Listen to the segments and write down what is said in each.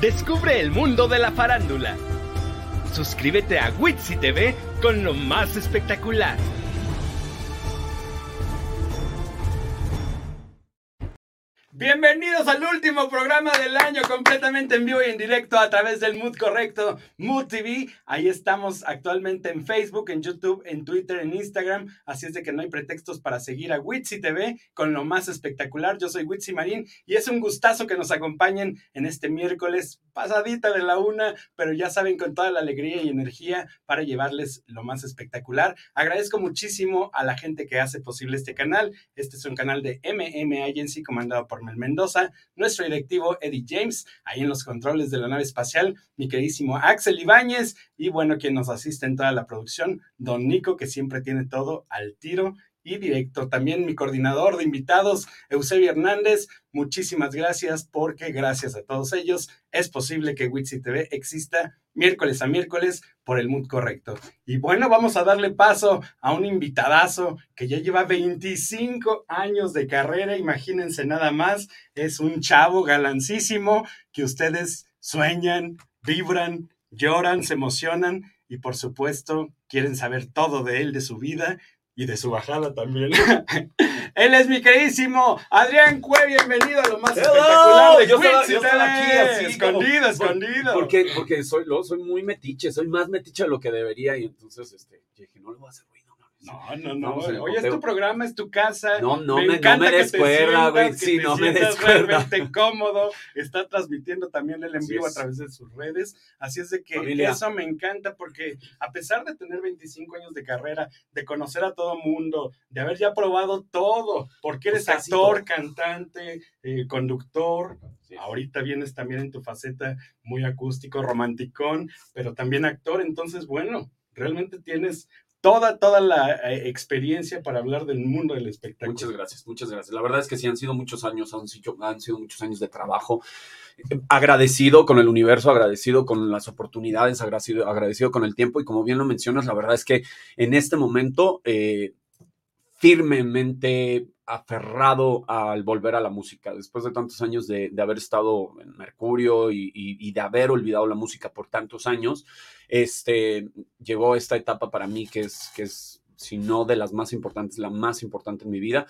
Descubre el mundo de la farándula. Suscríbete a Witsi TV con lo más espectacular. Bienvenidos al último programa del año completamente en vivo y en directo a través del Mood Correcto, Mood TV. Ahí estamos actualmente en Facebook, en YouTube, en Twitter, en Instagram. Así es de que no hay pretextos para seguir a Witsi TV con lo más espectacular. Yo soy Witsi Marín y es un gustazo que nos acompañen en este miércoles pasadita de la una, pero ya saben con toda la alegría y energía para llevarles lo más espectacular. Agradezco muchísimo a la gente que hace posible este canal. Este es un canal de MM Agency comandado por Mendoza, nuestro directivo Eddie James, ahí en los controles de la nave espacial, mi queridísimo Axel Ibáñez y bueno, quien nos asiste en toda la producción, don Nico, que siempre tiene todo al tiro y directo. También mi coordinador de invitados, Eusebio Hernández. Muchísimas gracias porque gracias a todos ellos es posible que Witsi TV exista miércoles a miércoles por el mood correcto. Y bueno, vamos a darle paso a un invitadazo que ya lleva 25 años de carrera, imagínense nada más, es un chavo galancísimo que ustedes sueñan, vibran, lloran, se emocionan y por supuesto quieren saber todo de él, de su vida y de su bajada también. Él es mi queridísimo Adrián Cue, bienvenido a lo más espectacular de yo estaba, yo estaba aquí así, escondido, escondido. Porque, porque soy, lo, soy muy metiche, soy más metiche de lo que debería y entonces este, dije, no le voy a hacer ruido. No, no, no. Oye, es tu programa, es tu casa. No, no me, no me descuerda, güey. Sí, no me descuerda. cómodo. Está transmitiendo también el en vivo a través de sus redes. Así es de que eso me encanta porque a pesar de tener 25 años de carrera, de conocer a todo mundo, de haber ya probado todo, porque eres actor, cantante, eh, conductor. Ahorita vienes también en tu faceta muy acústico, romanticón, pero también actor. Entonces, bueno, realmente tienes toda, toda la eh, experiencia para hablar del mundo del espectáculo. Muchas gracias, muchas gracias. La verdad es que sí han sido muchos años, han sido, han sido muchos años de trabajo. Agradecido con el universo, agradecido con las oportunidades, agradecido, agradecido con el tiempo y como bien lo mencionas, la verdad es que en este momento eh, firmemente aferrado al volver a la música. Después de tantos años de, haber estado en Mercurio y, de haber olvidado la música por tantos años, este, llegó esta etapa para mí que es, que es, si no de las más importantes, la más importante en mi vida.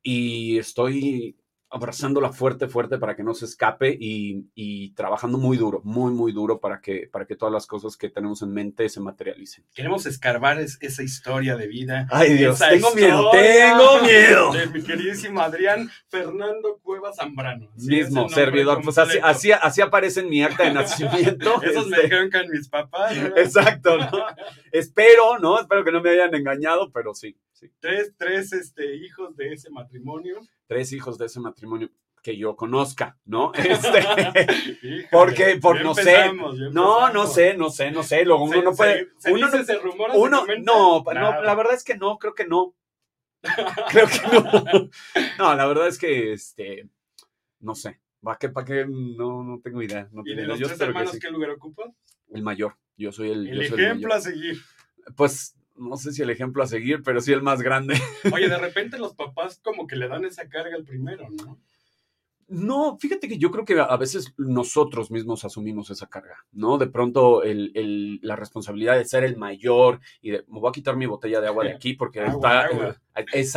Y estoy abrazándola fuerte, fuerte para que no se escape y, trabajando muy duro, muy, muy duro para que, para que todas las cosas que tenemos en mente se materialicen. Queremos escarbar esa historia de vida. Ay Dios, tengo miedo, tengo miedo. De mi queridísimo Adrián Fernando Cueva Zambrano. Mismo, servidor. Pues así, así, así, aparece en mi acta de nacimiento. Esos me este. dijeron mis papás. Exacto, ¿no? Espero, ¿no? Espero que no me hayan engañado, pero sí. Sí. Tres, tres este, hijos de ese matrimonio tres hijos de ese matrimonio que yo conozca, ¿no? Este, porque, por no sé, no, no sé, no sé, no sé, luego uno no puede, uno no, se rumora, uno, no, no, la verdad es que no, creo que no, creo que no, no, la verdad es que, este, no sé, ¿para qué, para qué? No, no tengo idea. No ¿Y de los tres hermanos qué lugar ocupa? El mayor, yo soy el. El ejemplo a seguir. Pues no sé si el ejemplo a seguir, pero sí el más grande. Oye, de repente los papás como que le dan esa carga al primero, ¿no? No, fíjate que yo creo que a veces nosotros mismos asumimos esa carga, ¿no? De pronto el, la responsabilidad de ser el mayor y de, me voy a quitar mi botella de agua de aquí porque está, es,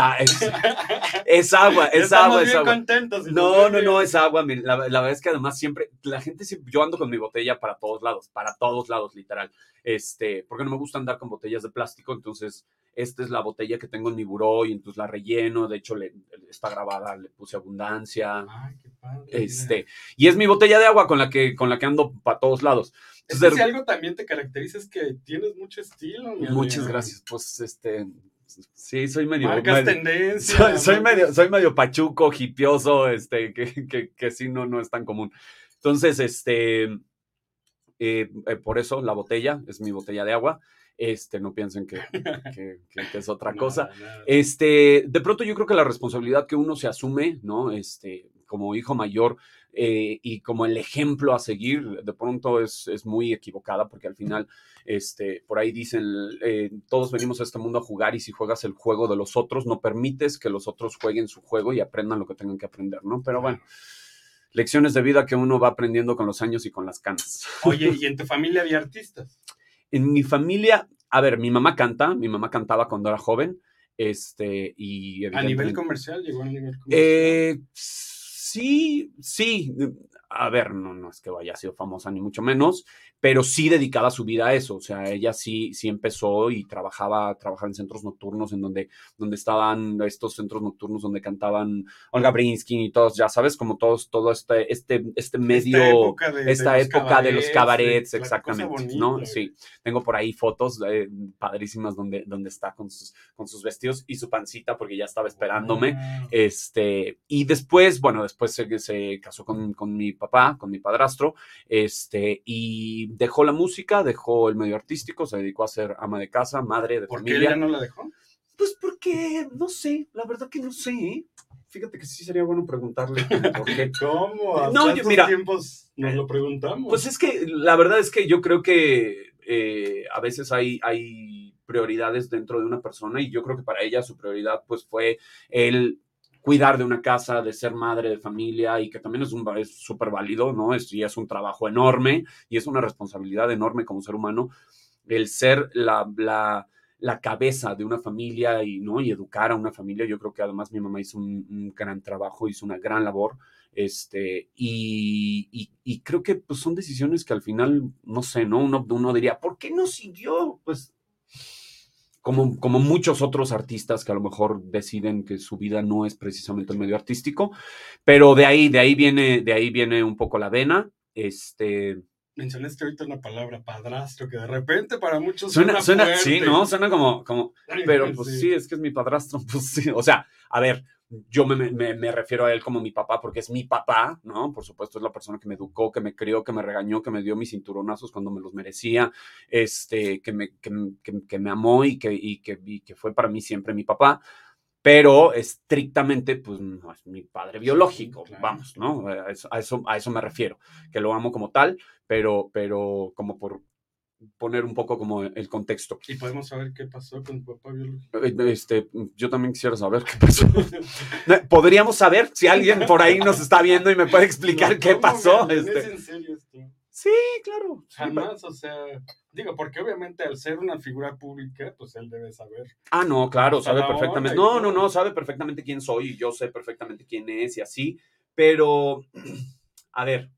agua, es agua, es agua. Contentos no, no, no, es agua. La, verdad es que además siempre, la gente, yo ando con mi botella para todos lados, para todos lados, literal. Este, porque no me gusta andar con botellas de plástico, entonces esta es la botella que tengo en mi buró y entonces la relleno, de hecho le, está grabada, le puse abundancia. Ay, qué padre, este, y es mi botella de agua con la que, con la que ando para todos lados. Entonces, si algo también te caracteriza es que tienes mucho estilo. Muchas gracias. Pues este, Sí, soy medio. Marcas tendencia. Soy, medio, soy medio pachuco, hipioso, este, que, que, que sí no, no es tan común. Entonces, este, eh, eh, por eso la botella es mi botella de agua. Este, no piensen que, que, que es otra cosa. Este, de pronto yo creo que la responsabilidad que uno se asume, ¿no? Este, como hijo mayor, eh, y como el ejemplo a seguir, de pronto es, es, muy equivocada porque al final, este, por ahí dicen, eh, todos venimos a este mundo a jugar y si juegas el juego de los otros, no permites que los otros jueguen su juego y aprendan lo que tengan que aprender, ¿no? Pero bueno. lecciones de vida que uno va aprendiendo con los años y con las canas. Oye, ¿y en tu familia había artistas? En mi familia, a ver, mi mamá canta, mi mamá cantaba cuando era joven, este, y ¿A nivel comercial? ¿Llegó a nivel comercial? Eh, sí, sí. A ver, no, no es que vaya a sido famosa ni mucho menos, pero sí dedicaba su vida a eso. O sea, ella sí, sí empezó y trabajaba, trabajaba en centros nocturnos en donde, donde estaban estos centros nocturnos donde cantaban Olga Brinsky y todos, ya sabes, como todos, todo este, este, este medio Esta época de, esta los época de los cabarets, de exactamente, bonita, ¿no? Sí, tengo por ahí fotos eh, padrísimas donde, donde está con sus, con sus vestidos y su pancita porque ya estaba esperándome. Wow. Este, y después, bueno, después se, se casó con, con mi papá, con mi padrastro, este, y dejó la música, dejó el medio artístico, se dedicó a ser ama de casa, madre de ¿Por qué familia. ella no la dejó? Pues porque, no sé, la verdad que no sé. ¿eh? Fíjate que sí sería bueno preguntarle por qué. ¿Cómo? A No, yo- mira. tiempos nos lo preguntamos. Pues es que la verdad es que yo creo que eh, a veces hay, hay prioridades dentro de una persona y yo creo que para ella su prioridad pues fue el cuidar de una casa, de ser madre de familia y que también es un es súper válido, ¿no? Es, y es un trabajo enorme y es una responsabilidad enorme como ser humano el ser la, la, la cabeza de una familia y, ¿no? y educar a una familia. Yo creo que además mi mamá hizo un, un gran trabajo, hizo una gran labor. Este, y, y- y creo que pues, son decisiones que al final, no sé, ¿no? Uno, uno diría, ¿por qué no siguió? Pues como, como muchos otros artistas que a lo mejor deciden que su vida no es precisamente el medio artístico, pero de ahí, de ahí viene, de ahí viene un poco la vena. Este, Mencionaste ahorita una palabra, padrastro, que de repente para muchos suena, suena, suena, sí. ¿no? Suena como, como, pero pues sí, es que es mi padrastro, pues sí, o sea, a ver, yo me, me- me refiero a él como mi papá porque es mi papá, ¿no? Por supuesto es la persona que me educó, que me crió, que me regañó, que me dio mis cinturonazos cuando me los merecía, este, que me, que, que- que me amó y que, y, que, y que fue para mí siempre mi papá, pero estrictamente, pues no es mi padre biológico, claro. vamos, ¿no? A eso, a, eso, a eso me refiero, que lo amo como tal, pero, pero como por poner un poco como el contexto. Y podemos saber qué pasó con tu papá biológico. Eh, Este, yo también quisiera saber qué pasó. Podríamos saber si alguien por ahí nos está viendo y me puede explicar No, qué ¿cómo, pasó. este. ¿Es en serio esto? Sí, claro. Jamás, o sea, digo, porque obviamente al ser una figura pública, pues él debe saber. Ah, no, claro, sabe perfectamente. No, no, no, sabe perfectamente quién soy y yo sé perfectamente quién es y así. Pero, a ver,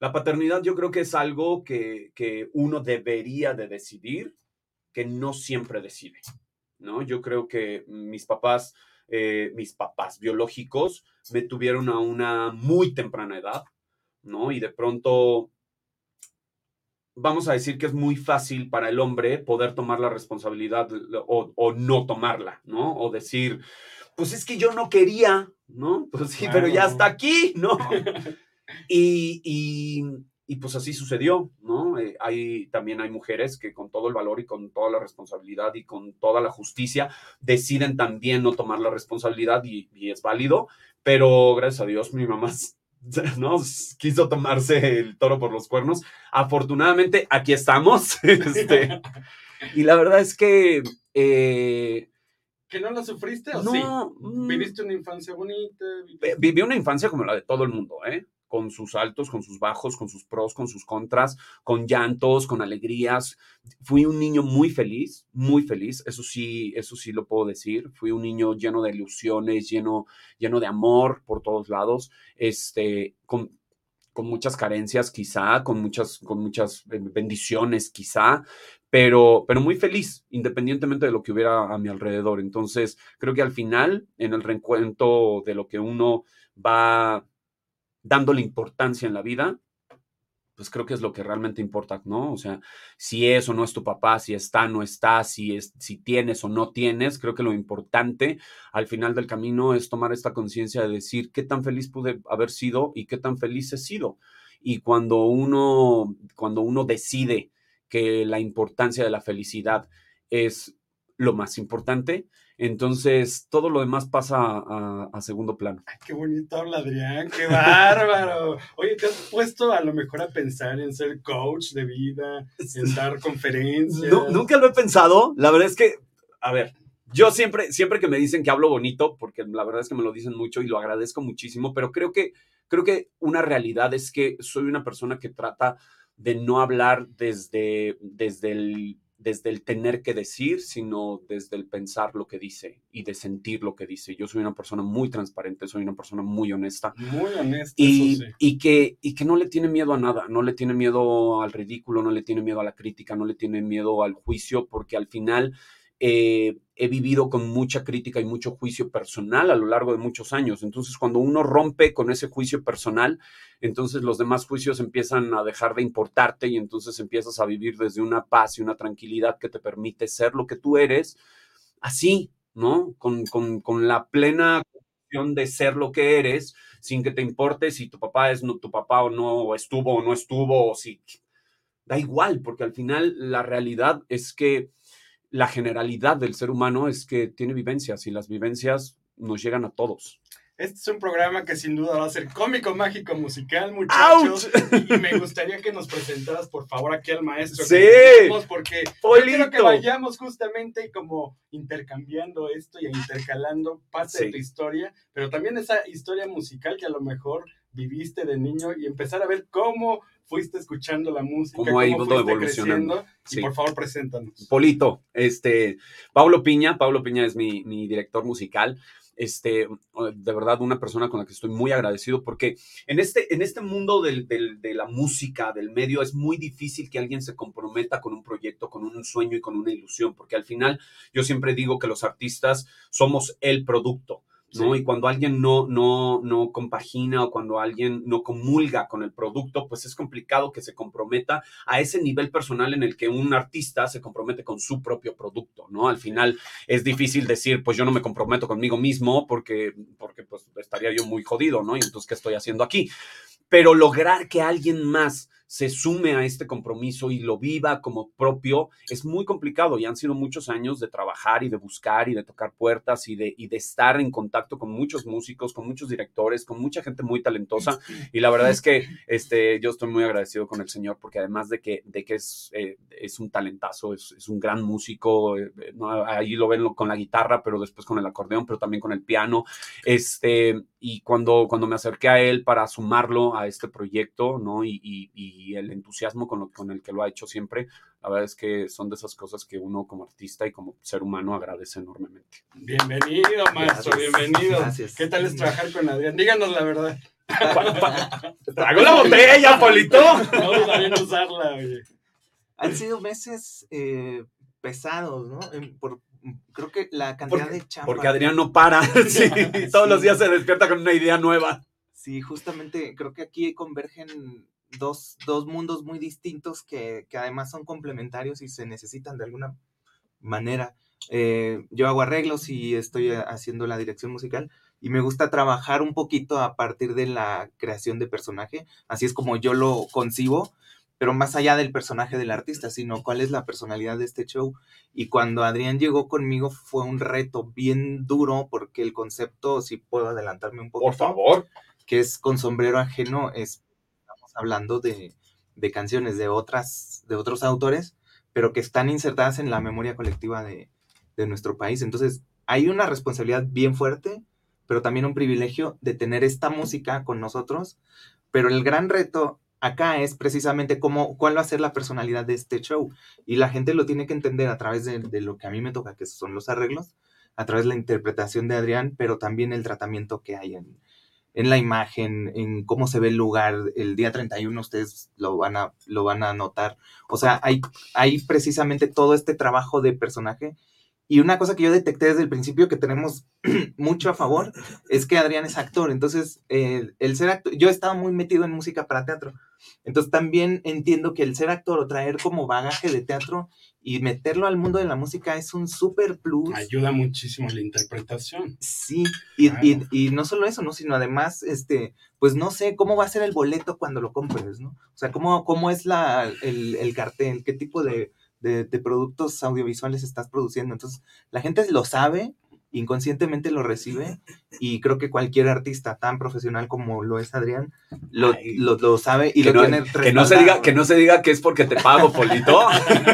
la paternidad yo creo que es algo que, que uno debería de decidir, que no siempre decide, ¿no? Yo creo que mis papás, eh, mis papás biológicos me tuvieron a una muy temprana edad, ¿no? Y de pronto vamos a decir que es muy fácil para el hombre poder tomar la responsabilidad o, o no tomarla, ¿no? O decir, pues es que yo no quería, ¿no? Pues sí, pero ya está aquí, ¿no? Y, y, y, pues así sucedió, ¿no? Eh, hay, también hay mujeres que con todo el valor y con toda la responsabilidad y con toda la justicia deciden también no tomar la responsabilidad y, y es válido, pero gracias a Dios mi mamá ¿no? quiso tomarse el toro por los cuernos. Afortunadamente aquí estamos. este, y la verdad es que... eh, ¿Que no lo sufriste o no, sí? mm, ¿Viviste una infancia bonita? vi- viví una infancia como la de todo el mundo, ¿eh? Con sus altos, con sus bajos, con sus pros, con sus contras, con llantos, con alegrías. Fui un niño muy feliz, muy feliz, eso sí, eso sí lo puedo decir. Fui un niño lleno de ilusiones, lleno, lleno de amor por todos lados, este, con, con muchas carencias quizá, con muchas, con muchas eh, bendiciones quizá, pero, pero muy feliz, independientemente de lo que hubiera a mi alrededor. Entonces, creo que al final, en el reencuentro de lo que uno va dándole importancia en la vida, pues creo que es lo que realmente importa, ¿no? O sea, si es o no es tu papá, si está o no está, si, es, si tienes o no tienes, creo que lo importante al final del camino es tomar esta conciencia de decir qué tan feliz pude haber sido y qué tan feliz he sido. Y cuando uno, cuando uno decide que la importancia de la felicidad es lo más importante, entonces todo lo demás pasa a, a segundo plano. Ay, qué bonito habla Adrián, qué bárbaro. Oye, ¿te has puesto a lo mejor a pensar en ser coach de vida, en dar conferencias? No, nunca lo he pensado. La verdad es que, a ver, yo siempre, siempre que me dicen que hablo bonito, porque la verdad es que me lo dicen mucho y lo agradezco muchísimo, pero creo que, creo que una realidad es que soy una persona que trata de no hablar desde, desde el desde el tener que decir, sino desde el pensar lo que dice y de sentir lo que dice. Yo soy una persona muy transparente, soy una persona muy honesta. Muy honesta. Y, y, que, y que no le tiene miedo a nada, no le tiene miedo al ridículo, no le tiene miedo a la crítica, no le tiene miedo al juicio, porque al final eh, he vivido con mucha crítica y mucho juicio personal a lo largo de muchos años. Entonces, cuando uno rompe con ese juicio personal, entonces los demás juicios empiezan a dejar de importarte y entonces empiezas a vivir desde una paz y una tranquilidad que te permite ser lo que tú eres, así, ¿no? Con, con, la plena de ser lo que eres, sin que te importe si tu papá es no, tu papá o no, estuvo o no estuvo, o si... Da igual, porque al final la realidad es que la generalidad del ser humano es que tiene vivencias y las vivencias nos llegan a todos. Este es un programa que sin duda va a ser cómico, mágico, musical, muchachos. Y me gustaría que nos presentaras, por favor, aquí al maestro. Sí. porque yo quiero que vayamos justamente como intercambiando esto y intercalando parte de tu historia, pero también esa historia musical que a lo mejor viviste de niño y empezar a ver cómo fuiste escuchando la música, cómo, ha ido evolucionando. Y por favor, preséntanos. Polito, este, Pablo Piña, Pablo Piña es mi, director musical. Este, de verdad, una persona con la que estoy muy agradecido porque en este, en este mundo del, de la música, del medio, es muy difícil que alguien se comprometa con un proyecto, con un sueño y con una ilusión, porque al final yo siempre digo que los artistas somos el producto. ¿No? Y cuando alguien no, no, no compagina o cuando alguien no comulga con el producto, pues es complicado que se comprometa a ese nivel personal en el que un artista se compromete con su propio producto, ¿no? Al final es difícil decir, pues yo no me comprometo conmigo mismo porque, porque pues estaría yo muy jodido, ¿no? Y entonces, ¿qué estoy haciendo aquí? Pero lograr que alguien más se sume a este compromiso y lo viva como propio, es muy complicado y han sido muchos años de trabajar y de buscar y de tocar puertas y de, y de estar en contacto con muchos músicos, con muchos directores, con mucha gente muy talentosa. Y la verdad es que este, yo estoy muy agradecido con el Señor porque además de que, de que es, eh, es un talentazo, es, es un gran músico, eh, ahí lo ven con la guitarra, pero después con el acordeón, pero también con el piano, este, y cuando, cuando me acerqué a él para sumarlo a este proyecto, ¿no? Y, y, el entusiasmo con, lo, con el que lo ha hecho siempre, la verdad es que son de esas cosas que uno como artista y como ser humano agradece enormemente. Bienvenido, maestro, bienvenido. Gracias. ¿Qué tal es trabajar con Adrián? Díganos la verdad. Traigo la botella, Polito. No dudaría usarla, oye. Han sido meses eh, pesados, ¿no? Por, creo que la cantidad de chamba. Porque Adrián no para, sí, todos los días se despierta con una idea nueva. Sí, justamente creo que aquí convergen dos, dos mundos muy distintos que, que, además son complementarios y se necesitan de alguna manera. Eh, yo hago arreglos y estoy haciendo la dirección musical y me gusta trabajar un poquito a partir de la creación de personaje, así es como yo lo concibo pero más allá del personaje del artista, sino cuál es la personalidad de este show. Y cuando Adrián llegó conmigo fue un reto bien duro porque el concepto, si puedo adelantarme un poco. Por favor. Que es con sombrero ajeno, es, hablando de, de canciones de, otras, de otros autores, pero que están insertadas en la memoria colectiva de, de nuestro país. Entonces, hay una responsabilidad bien fuerte, pero también un privilegio de tener esta música con nosotros. Pero el gran reto acá es precisamente cómo, cuál va a ser la personalidad de este show. Y la gente lo tiene que entender a través de, lo que a mí me toca, que son los arreglos, a través de la interpretación de Adrián, pero también el tratamiento que hay en, en la imagen, en cómo se ve el lugar. El día 31 ustedes lo van a, lo van a notar. O sea, hay, hay precisamente todo este trabajo de personaje y una cosa que yo detecté desde el principio que tenemos mucho a favor es que Adrián es actor. Entonces, el ser actor, yo he estado muy metido en música para teatro. Entonces, también entiendo que el ser actor o traer como bagaje de teatro y meterlo al mundo de la música es un super plus. Ayuda muchísimo la interpretación. Sí, y, y, no solo eso, ¿no? Sino además, este, pues no sé cómo va a ser el boleto cuando lo compres, ¿no? O sea, cómo, cómo es la, el, el cartel, qué tipo de de, productos audiovisuales estás produciendo. Entonces, la gente lo sabe, inconscientemente lo recibe y creo que cualquier artista tan profesional como lo es Adrián lo, lo, sabe y lo no, tiene que no se diga que no se diga que es porque te pago Polito en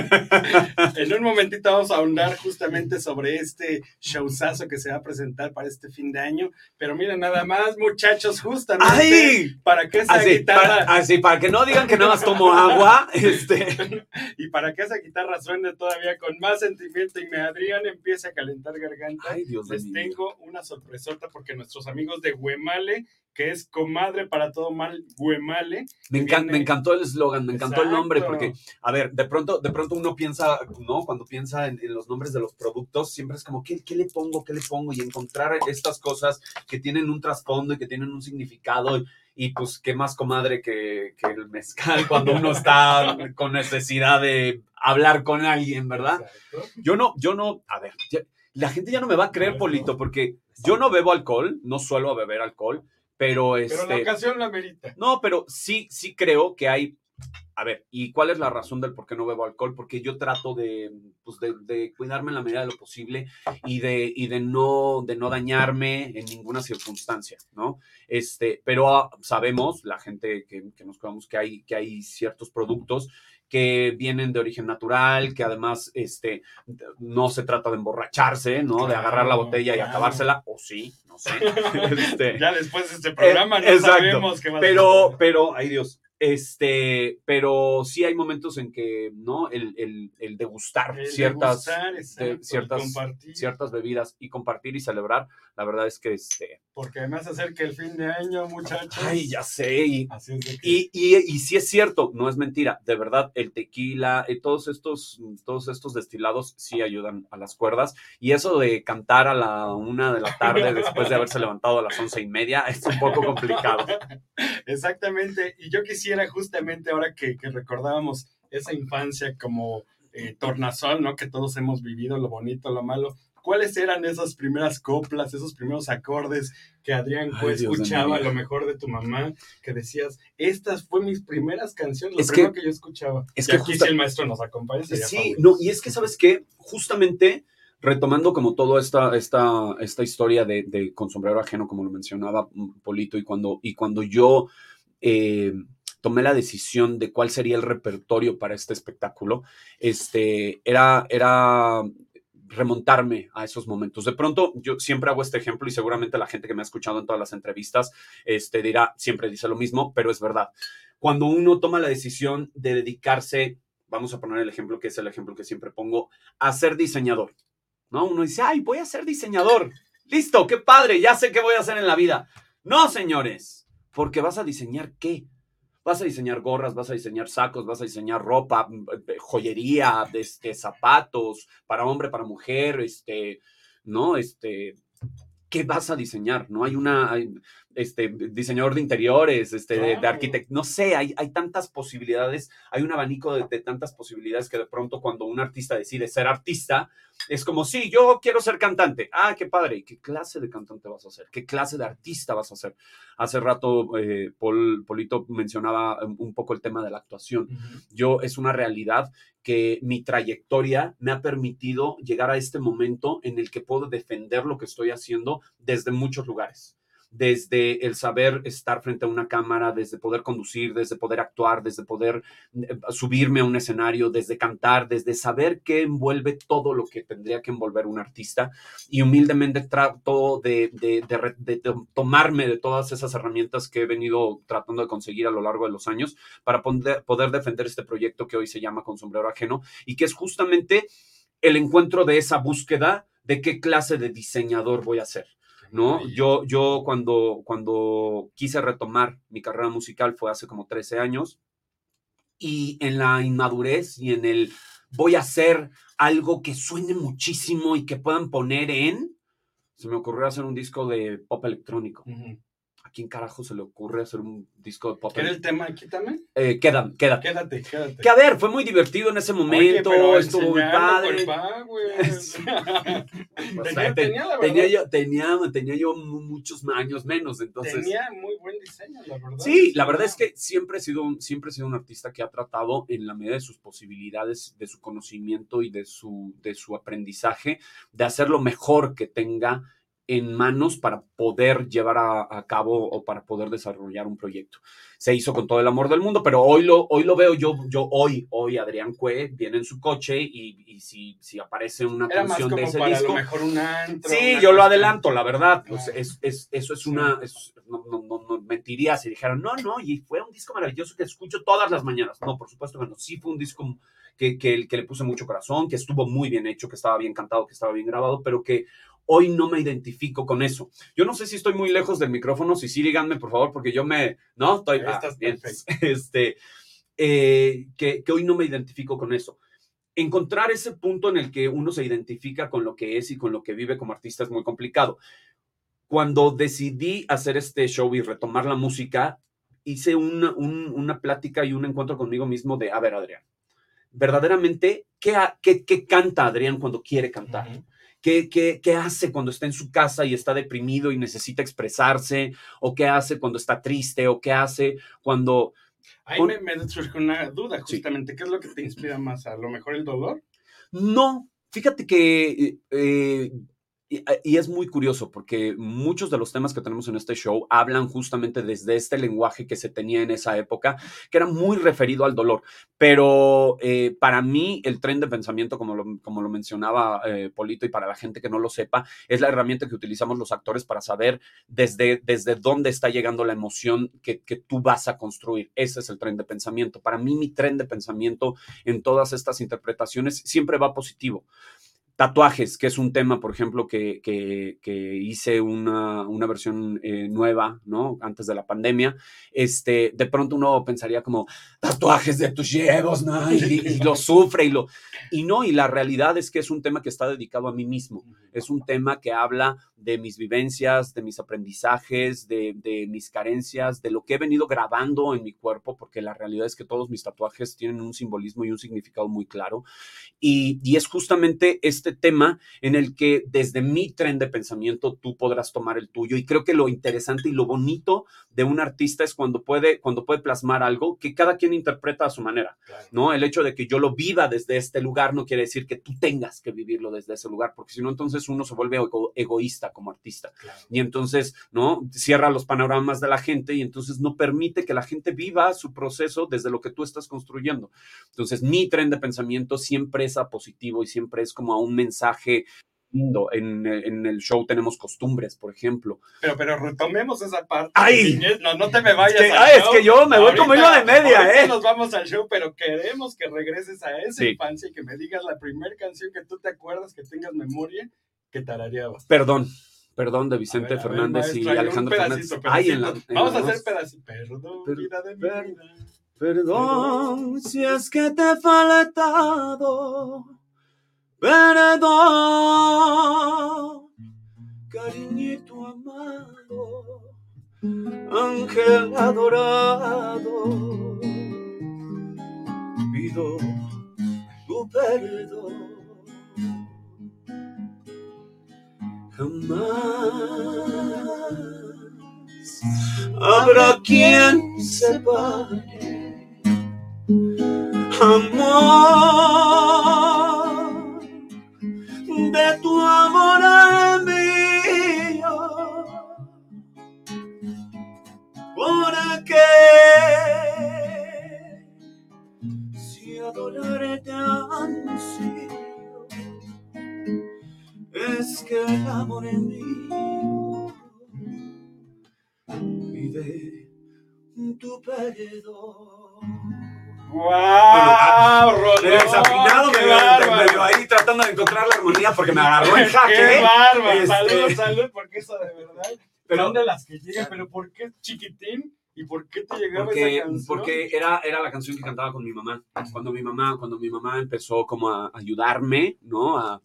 En un momentito vamos a ahondar justamente sobre este showzazo que se va a presentar para este fin de año. Pero miren, nada más, muchachos, justamente ¡Ay! para que esa Así guitarra. para, así, para que no digan que nada más tomo agua, este, y para que esa guitarra suene todavía con más sentimiento y me Adrián empiece a calentar garganta. ay Dios Les mío. tengo una sorpresota porque nuestros amigos de Huemale, que es comadre para todo mal, Huemale. Me, encan- viene- me encantó el eslogan, me encantó el nombre, porque, a ver, de pronto, de pronto uno piensa, ¿no? Cuando piensa en, en los nombres de los productos, siempre es como, ¿qué, qué le pongo? ¿Qué le pongo? Y encontrar estas cosas que tienen un trasfondo y que tienen un significado. Y, y, pues, ¿qué más comadre que, que el mezcal cuando uno está con necesidad de hablar con alguien, ¿verdad? Exacto. Yo no, yo no, a ver, ya- la gente ya no me va a creer, Polito, porque yo no bebo alcohol, no suelo beber alcohol, pero este... Pero la ocasión la merita. No, pero sí, sí creo que hay. A ver, ¿y cuál es la razón del por qué no bebo alcohol? Porque yo trato de, pues de, de cuidarme en la medida de lo posible y de, y de no, de no dañarme en ninguna circunstancia, ¿no? Este, pero ah, sabemos, la gente que, que nos cuidamos, que hay, que hay ciertos productos que vienen de origen natural, que además este, no se trata de emborracharse, ¿no? de agarrar la Claro, botella y acabársela, o sí, no sé. Este, Ya después de este programa no Eh, exacto. sabemos qué va a pero, pero, ay Dios, este, pero sí hay momentos en que, ¿no? El, el, el degustar El ciertas, degustar, exacto, de- ciertas, ciertas bebidas y compartir y celebrar, la verdad es que, este, Porque además acerca el fin de año, muchachos. ay, ya sé, y, Así es de que- y, y, y sí es cierto, no es mentira, de verdad, el tequila, y todos estos, todos estos destilados sí ayudan a las cuerdas, y eso de cantar a la una de la tarde después de haberse levantado a las once y media es un poco complicado. Exactamente. Y yo quisiera justamente ahora que, que recordábamos esa infancia como eh, tornasol, ¿no? Que todos hemos vivido, lo bonito, lo malo. ¿Cuáles eran esas primeras coplas, esos primeros acordes que Adrián pues, escuchaba, a lo mejor de tu mamá, que decías, estas fue mis primeras canciones, lo Es primero que- que, yo escuchaba. es y que aquí justa- si el maestro nos acompaña, Sí, no, y es que, ¿sabes qué? Justamente retomando como toda esta, esta, esta historia de, de con sombrero ajeno, como lo mencionaba mm, Polito, y cuando, y cuando yo eh, tomé la decisión de cuál sería el repertorio para este espectáculo, este, era, era remontarme a esos momentos. De pronto, yo siempre hago este ejemplo y seguramente la gente que me ha escuchado en todas las entrevistas este, dirá, siempre dice lo mismo, pero es verdad. Cuando uno toma la decisión de dedicarse, vamos a poner el ejemplo que es el ejemplo que siempre pongo, a ser diseñador, ¿no? Uno dice, ay, voy a ser diseñador. Listo, qué padre, ya sé qué voy a hacer en la vida. No, señores, porque vas a diseñar qué? Vas a diseñar gorras, vas a diseñar sacos, vas a diseñar ropa, mm, eh, joyería, este, zapatos, para hombre, para mujer, este, ¿no? Este, ¿qué vas a diseñar? No hay una, este, diseñador de interiores, este, de, arquitecto, no sé, hay, hay tantas posibilidades, hay un abanico de, de tantas posibilidades que de pronto cuando un artista decide ser artista, es como, sí, yo quiero ser cantante. Ah, qué padre. ¿Y ¿Qué clase de cantante vas a ser? ¿Qué clase de artista vas a ser? Hace rato, eh, Paul, Polito mencionaba un un poco el tema de la actuación. Yo, es una realidad que mi trayectoria me ha permitido llegar a este momento en el que puedo defender lo que estoy haciendo desde muchos lugares. Desde el saber estar frente a una cámara, desde poder conducir, desde poder actuar, desde poder eh, subirme a un escenario, desde cantar, desde saber qué envuelve todo lo que tendría que envolver un artista. Y humildemente trato de, tomarme de todas esas herramientas que he venido tratando de conseguir a lo largo de los años para poder, poder defender este proyecto que hoy se llama Con Sombrero Ajeno y que es justamente el encuentro de esa búsqueda de qué clase de diseñador voy a ser. ¿No? Yo, yo cuando, cuando quise retomar mi carrera musical fue hace como 13 años y en la inmadurez y en el voy a hacer algo que suene muchísimo y que puedan poner en, se me ocurrió hacer un disco de pop electrónico. Ujú. ¿A quién carajo se le ocurre hacer un disco de pop ¿Qué era el tema aquí también? Eh, quédate, quédate. Quédate, quédate. Que a ver, fue muy divertido en ese momento, Oye, pero estuvo muy padre. Pues, tenía, te- tenía, la tenía verdad, yo, tenía, tenía yo mu- muchos años menos, entonces. tenía muy buen diseño, la verdad. Sí, la verdad es que siempre he sido, un- siempre he sido un artista que ha tratado en la medida de sus posibilidades, de su conocimiento y de su, de su aprendizaje, de hacer lo mejor que tenga en manos para poder llevar a, cabo o para poder desarrollar un proyecto. Se hizo con todo el amor del mundo, pero hoy lo, hoy lo veo yo, yo hoy, hoy Adrián Cue viene en su coche y, si, si, aparece una canción de ese disco. lo mejor un antro, sí, yo lo adelanto, la verdad. Pues es, es, eso es una. no, no, no, mentiría si dijeran, no, no, y fue un disco maravilloso que escucho todas las mañanas. No, por supuesto que no. Sí fue un disco que, que, que le puse mucho corazón, que estuvo muy bien hecho, que estaba bien cantado, que estaba bien grabado, pero que Hoy no me identifico con eso. Yo no sé si estoy muy lejos del micrófono, si sí, díganme, por favor, porque yo me... No, estoy... Ah, bien. Este, eh, que, que hoy no me identifico con eso encontrar ese punto en el que uno se identifica con lo que es y con lo que vive como artista es muy complicado. Cuando decidí hacer este show y retomar la música, hice una, una plática y un encuentro conmigo mismo de, a ver, Adrián, verdaderamente, ¿qué, qué, qué canta Adrián cuando quiere cantar? ¿Qué, hace cuando está en su casa y está deprimido y necesita expresarse? ¿O qué hace cuando está triste? ¿O qué hace cuando... Ahí me, me surge una duda, justamente. ¿Qué es lo que te inspira más? ¿A lo mejor el dolor? No, fíjate que eh, y, es muy curioso porque muchos de los temas que tenemos en este show hablan justamente desde este lenguaje que se tenía en esa época, que era muy referido al dolor. Pero eh, para mí el tren de pensamiento, como lo, como lo mencionaba eh, Polito, y para la gente que no lo sepa, es la herramienta que utilizamos los actores para saber desde, desde dónde está llegando la emoción que, que tú vas a construir. Ese es el tren de pensamiento. Para mí mi tren de pensamiento en todas estas interpretaciones siempre va positivo. Tatuajes, que es un tema, por ejemplo, que, que, hice una, una versión eh, nueva, ¿no? Antes de la pandemia. Este, de pronto uno pensaría como, tatuajes de tus llevos, ¿no? Y, lo sufre y lo... Y no, y la realidad es que es un tema que está dedicado a mí mismo. Es un tema que habla de mis vivencias, de mis aprendizajes, de, de mis carencias, de lo que he venido grabando en mi cuerpo, porque la realidad es que todos mis tatuajes tienen un simbolismo y un significado muy claro. Y, y es justamente este este tema en el que desde mi tren de pensamiento tú podrás tomar el tuyo. Y creo que lo interesante y lo bonito de un artista es cuando puede, cuando puede plasmar algo que cada quien interpreta a su manera, ¿no? El hecho de que yo lo viva desde este lugar no quiere decir que tú tengas que vivirlo desde ese lugar, porque si no, entonces uno se vuelve egoísta como artista. Y entonces, ¿no? Cierra los panoramas de la gente y entonces no permite que la gente viva su proceso desde lo que tú estás construyendo. Entonces, mi tren de pensamiento siempre es a positivo y siempre es como a un mensaje lindo. En, en, el show tenemos costumbres, por ejemplo. Pero, pero retomemos esa parte. ¡Ay! No, no te me vayas. Es que, ay, es que yo me voy como hilo de media, ¿eh? nos vamos al show, pero queremos que regreses a esa infancia y que me digas la primera canción que tú te acuerdas, que tengas memoria, que tarareabas. Perdón. Perdón, de Vicente Fernández y Alejandro Fernández. Ay, en la, vamos a hacer pedacito. Perdón, vida de mi vida. Perdón, si es que te he faltado Perdón, cariñito amado, ángel adorado, pido tu perdón. Jamás habrá quien separe amor de tu amor al mío. ¿Por qué? Si adorarte ansío, es que el amor mío vive tu perdón. ¡Wow! Bueno, desafinado me medio ahí tratando de encontrar la armonía porque me agarró en jaque. ¡Qué bárbaro! Este... Salud, salud, porque eso de verdad. Pero, de las que llegan, pero ¿por qué chiquitín? ¿Y por qué te llegaba porque, esa canción? Porque era, era la canción que cantaba con mi mamá. Cuando mi mamá, cuando mi mamá empezó como a ayudarme, ¿no? A,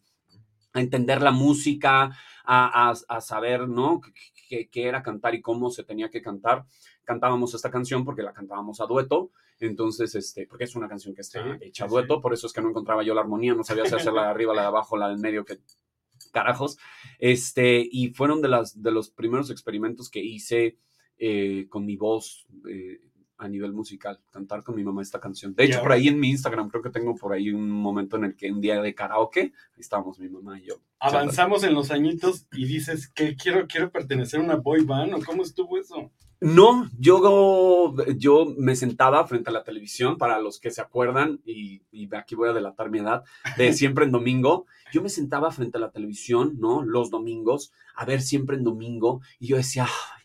a entender la música, a, a, a saber, ¿no? Qué era cantar y cómo se tenía que cantar. Cantábamos esta canción porque la cantábamos a dueto entonces, este, porque es una canción que está hecha dueto, por eso es que no encontraba yo la armonía, no sabía si hacer la de arriba, la de abajo, la del medio, que carajos. Este, y fueron de, las, de los primeros experimentos que hice eh, con mi voz. Eh, a nivel musical, cantar con mi mamá esta canción. De hecho, por ahí en mi Instagram creo que tengo por ahí un momento en el que un día de karaoke, ahí estábamos mi mamá y yo. Avanzamos en los añitos y dices que quiero, quiero pertenecer a una boy band o cómo estuvo eso. No, yo, yo me sentaba frente a la televisión, para los que se acuerdan, y, y aquí voy a delatar mi edad, de siempre en domingo, yo me sentaba frente a la televisión, ¿no? Los domingos, a ver siempre en domingo, y yo decía, "Ay,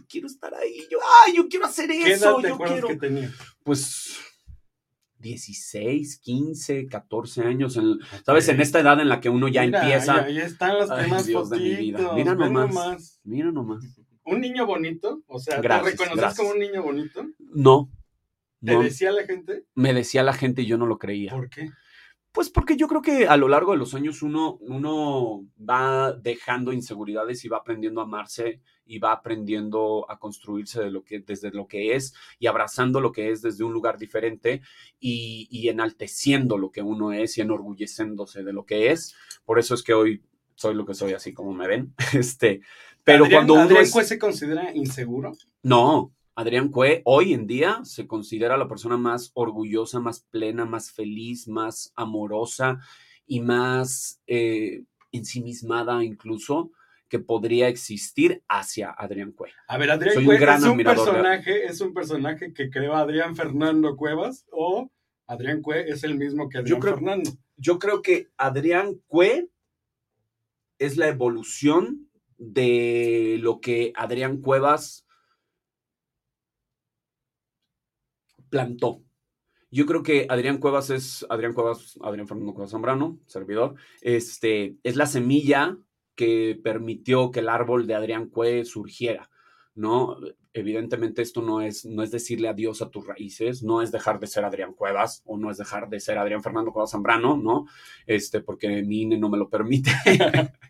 yo quiero estar ahí, yo, ay, yo quiero hacer ¿Qué edad eso, te yo quiero. que tenía? Pues 16, 15, 14 años, en- ¿sabes? En esta edad en la que uno ya Mira, empieza, ahí están las Ay, primeras Dios de mi vida. fotitos. Mira Ve nomás. mira nomás, Un niño bonito, o sea, Gracias, ¿te reconoces gracias. como un niño bonito? no, ¿Te no, decía la gente? me decía la gente y yo no lo creía. ¿Por qué? Pues porque yo creo que a lo largo de los años uno, uno va dejando inseguridades y va aprendiendo a amarse y va aprendiendo a construirse de lo que, desde lo que es y abrazando lo que es desde un lugar diferente y, y enalteciendo lo que uno es y enorgulleciéndose de lo que es. Por eso es que hoy soy lo que soy, así como me ven. Este, pero ¿Adrián, cuando uno Adrián es... Se considera inseguro? No, Adrián Cue hoy en día se considera la persona más orgullosa, más plena, más feliz, más amorosa y más eh, ensimismada incluso que podría existir hacia Adrián Cue. A ver, Adrián Soy un Cue gran es un de- personaje, es un personaje que creó Adrián Fernando Cuevas o Adrián Cue es el mismo que Adrián creo- Fernando. Yo creo que Adrián Cue es la evolución de lo que Adrián Cuevas plantó. Yo creo que Adrián Cuevas es Adrián Cuevas, Adrián Fernando Cuevas Zambrano, servidor. Este es la semilla que permitió que el árbol de Adrián Cue surgiera, ¿no? Evidentemente esto no es, no es decirle adiós a tus raíces, no es dejar de ser Adrián Cuevas o no es dejar de ser Adrián Fernando Cuevas Zambrano, ¿no? Este, porque mi INE no me lo permite.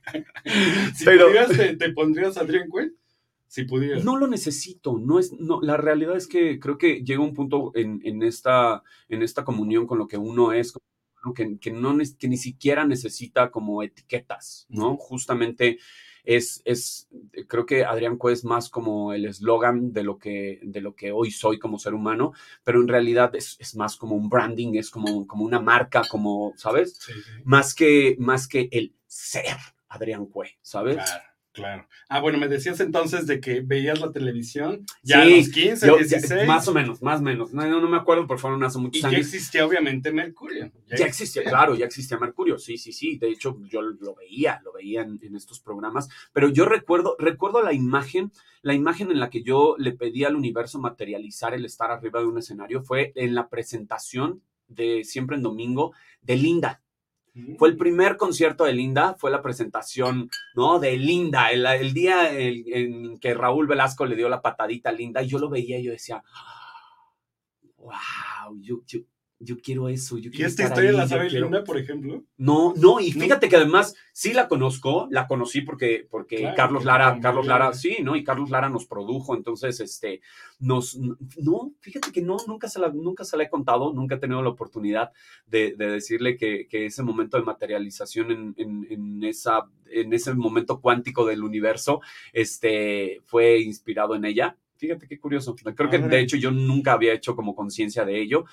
Si Pero- pudieras, te, te pondrías Adrián Cue? Si. No lo necesito, no es, no, la realidad es que creo que llega un punto en, en esta, en esta comunión con lo que uno es, que, que, no, que ni siquiera necesita como etiquetas, ¿no? Justamente es, es, creo que Adrián Cue es más como el eslogan de lo que, de lo que hoy soy como ser humano, pero en realidad es, es más como un branding, es como, como una marca, como, ¿sabes? Sí, sí. Más que, más que el ser Adrián Cue, ¿sabes? Claro, claro. Ah, bueno, me decías entonces de que veías la televisión ya Sí, a los 15, Yo- ya- 16. más o menos, más o menos. No, no, no me acuerdo, por fueron hace y muchos ya años. existía obviamente Mercurio. Ya existía, claro, ya existía Mercurio, sí, sí, sí. De hecho, yo lo veía, lo veía en, en estos programas. Pero yo recuerdo, recuerdo la imagen, la imagen en la que yo le pedí al universo materializar el estar arriba de un escenario fue en la presentación de Siempre en Domingo de Linda. Fue el primer concierto de Linda, fue la presentación, ¿no? De Linda, el, día en que Raúl Velasco le dio la patadita a Linda, y yo lo veía y yo decía, wow, yo, yo, yo quiero eso, yo ¿Y quiero esta estar historia ahí, la sabe quiero- Linda, por ejemplo? No, no, y fíjate que además sí la conozco, la conocí porque, porque Claro, Carlos Lara, Carlos Lara, sí, ¿no? Y Carlos Lara nos produjo, entonces, este, nos, no, fíjate que no, nunca se la, nunca se la he contado, nunca he tenido la oportunidad de, de decirle que, que ese momento de materialización en, en, en esa, en ese momento cuántico del universo, este, fue inspirado en ella. Fíjate qué curioso. Creo que de hecho yo nunca había hecho como conciencia de ello.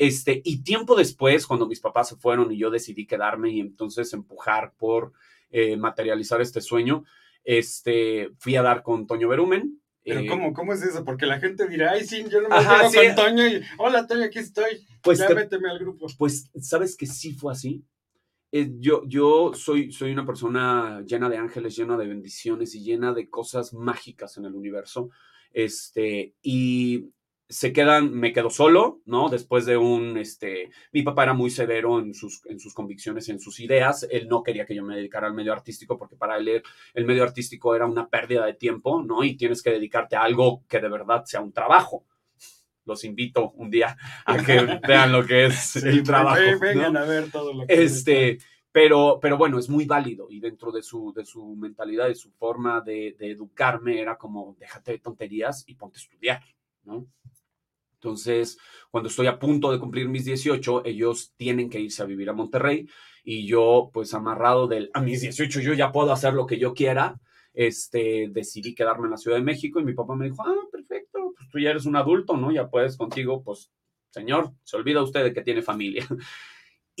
Este, y tiempo después, cuando mis papás se fueron y yo decidí quedarme y entonces empujar por eh, materializar este sueño, este, fui a dar con Toño Berumen. Pero eh, ¿cómo, ¿cómo es eso? Porque la gente dirá, ay, sí, yo no me Ajá, sí. con Toño y, hola, Toño, aquí estoy. Pues, ya te- méteme al grupo. pues, ¿sabes que sí fue así? Eh, yo yo soy, soy una persona llena de ángeles, llena de bendiciones y llena de cosas mágicas en el universo. Este, y se quedan, me quedo solo, ¿no? Después de un, este, mi papá era muy severo en sus, en sus convicciones en sus ideas. Él no quería que yo me dedicara al medio artístico porque para él el, medio artístico era una pérdida de tiempo, ¿no? Y tienes que dedicarte a algo que de verdad sea un trabajo. Los invito un día a que vean lo que es Sí, el trabajo. ¿no? Vengan a ver todo lo que Este, pero, pero bueno, es muy válido y dentro de su, de su mentalidad, de su forma de, de educarme, era como, déjate de tonterías y ponte a estudiar, ¿no? Entonces, cuando estoy a punto de cumplir mis 18, ellos tienen que irse a vivir a Monterrey y yo, pues amarrado del, a mis 18 yo ya puedo hacer lo que yo quiera, este, decidí quedarme en la Ciudad de México y mi papá me dijo, ah, perfecto, pues tú ya eres un adulto, ¿no? Ya puedes contigo, pues, señor, se olvida usted de que tiene familia.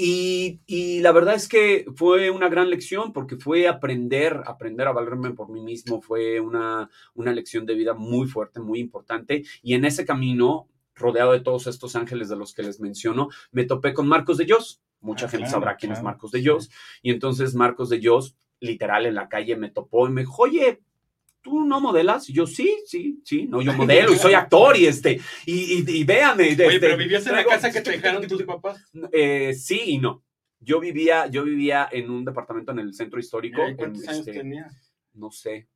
Y, y, la verdad es que fue una gran lección porque fue aprender, aprender a valerme por mí mismo, fue una, una lección de vida muy fuerte, muy importante. Y en ese camino, rodeado de todos estos ángeles de los que les menciono, me topé con Marcos de Dios. Mucha Ah, gente claro, sabrá quién es Marcos de sí. Dios. Y entonces Marcos de Dios, literal, en la calle me topó y me dijo, oye, ¿tú no modelas? Y yo, sí, sí, sí, no, yo modelo y soy actor y este, y, y, y véame. Oye, este, pero vivías en la casa que te dejaron tus papás. eh, sí y no. Yo vivía, yo vivía en un departamento en el centro histórico. ¿Y ¿Cuántos en, años este, tenías? No sé,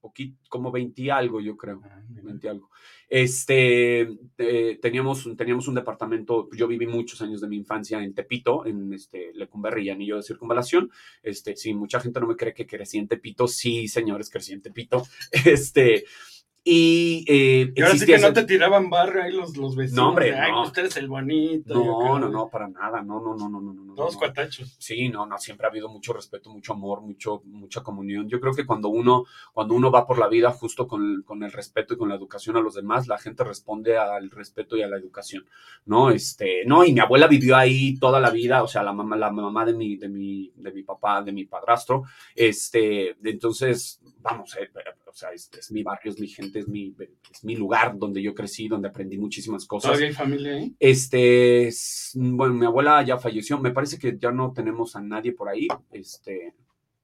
poquito, como 20 algo, yo creo. Ah, mira. 20 algo. Este, eh, teníamos, teníamos un departamento, yo viví muchos años de mi infancia en Tepito, en este, Lecumberri Anillo de Circunvalación. Este, sí, mucha gente no me cree que crecí en Tepito. Sí, señores, crecí en Tepito. Este, y, eh, Y ahora sí que no te tiraban barrio ahí los, los vecinos. No, hombre, de, Ay, no. tú eres el bonito. No, yo creo". no, no, para nada. No, no, no, no, no, no. no, Todos no. cuatachos. Sí, no, no, siempre ha habido mucho respeto, mucho amor, mucho, mucha comunión. Yo creo que cuando uno, cuando uno va por la vida justo con, con el respeto y con la educación a los demás, la gente responde al respeto y a la educación, ¿no? Este, no, y mi abuela vivió ahí toda la vida, o sea, la mamá, la mamá de mi, de mi, de mi papá, de mi padrastro, este, entonces, vamos, eh, eh, o sea, es, es mi barrio, es mi gente, es mi, es mi lugar donde yo crecí, donde aprendí muchísimas cosas. ¿Todavía hay familia ahí? Este, es- bueno, mi abuela ya falleció. Me parece que ya no tenemos a nadie por ahí. Este,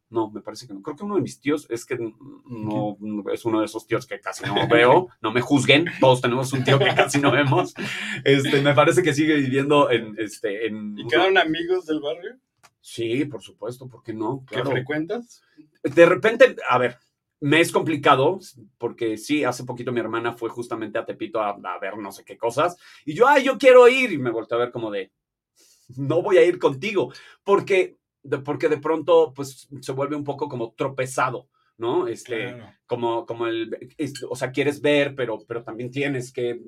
no, me parece que no. Creo que uno de mis tíos es que no, es uno de esos tíos que casi no veo. No me juzguen. Todos tenemos un tío que casi no vemos. Este, me parece que sigue viviendo en, este, en. ¿Y quedaron amigos del barrio? Sí, por supuesto, ¿por qué no? ¿Que Claro. frecuentas? De repente, a ver, me es complicado porque sí, hace poquito mi hermana fue justamente a Tepito a, a ver no sé qué cosas y yo, ay, yo quiero ir y me volteé a ver como de, no voy a ir contigo porque de, porque de pronto pues se vuelve un poco como tropezado, ¿no? Este, Claro. como, como el, es- o sea, quieres ver, pero, pero también tienes que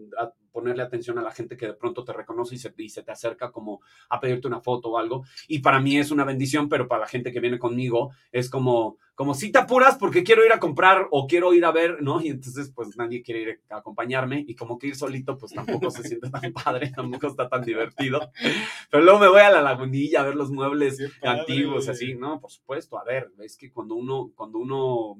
ponerle atención a la gente que de pronto te reconoce y se, y se te acerca como a pedirte una foto o algo. Y para mí es una bendición, pero para la gente que viene conmigo es como, como si te apuras porque quiero ir a comprar o quiero ir a ver, ¿no? Y entonces pues nadie quiere ir a acompañarme y como que ir solito pues tampoco se siente tan padre, tampoco está tan divertido. Pero luego me voy a la lagunilla a ver los muebles padre. antiguos, así, no, por supuesto, a ver, es que cuando uno, cuando uno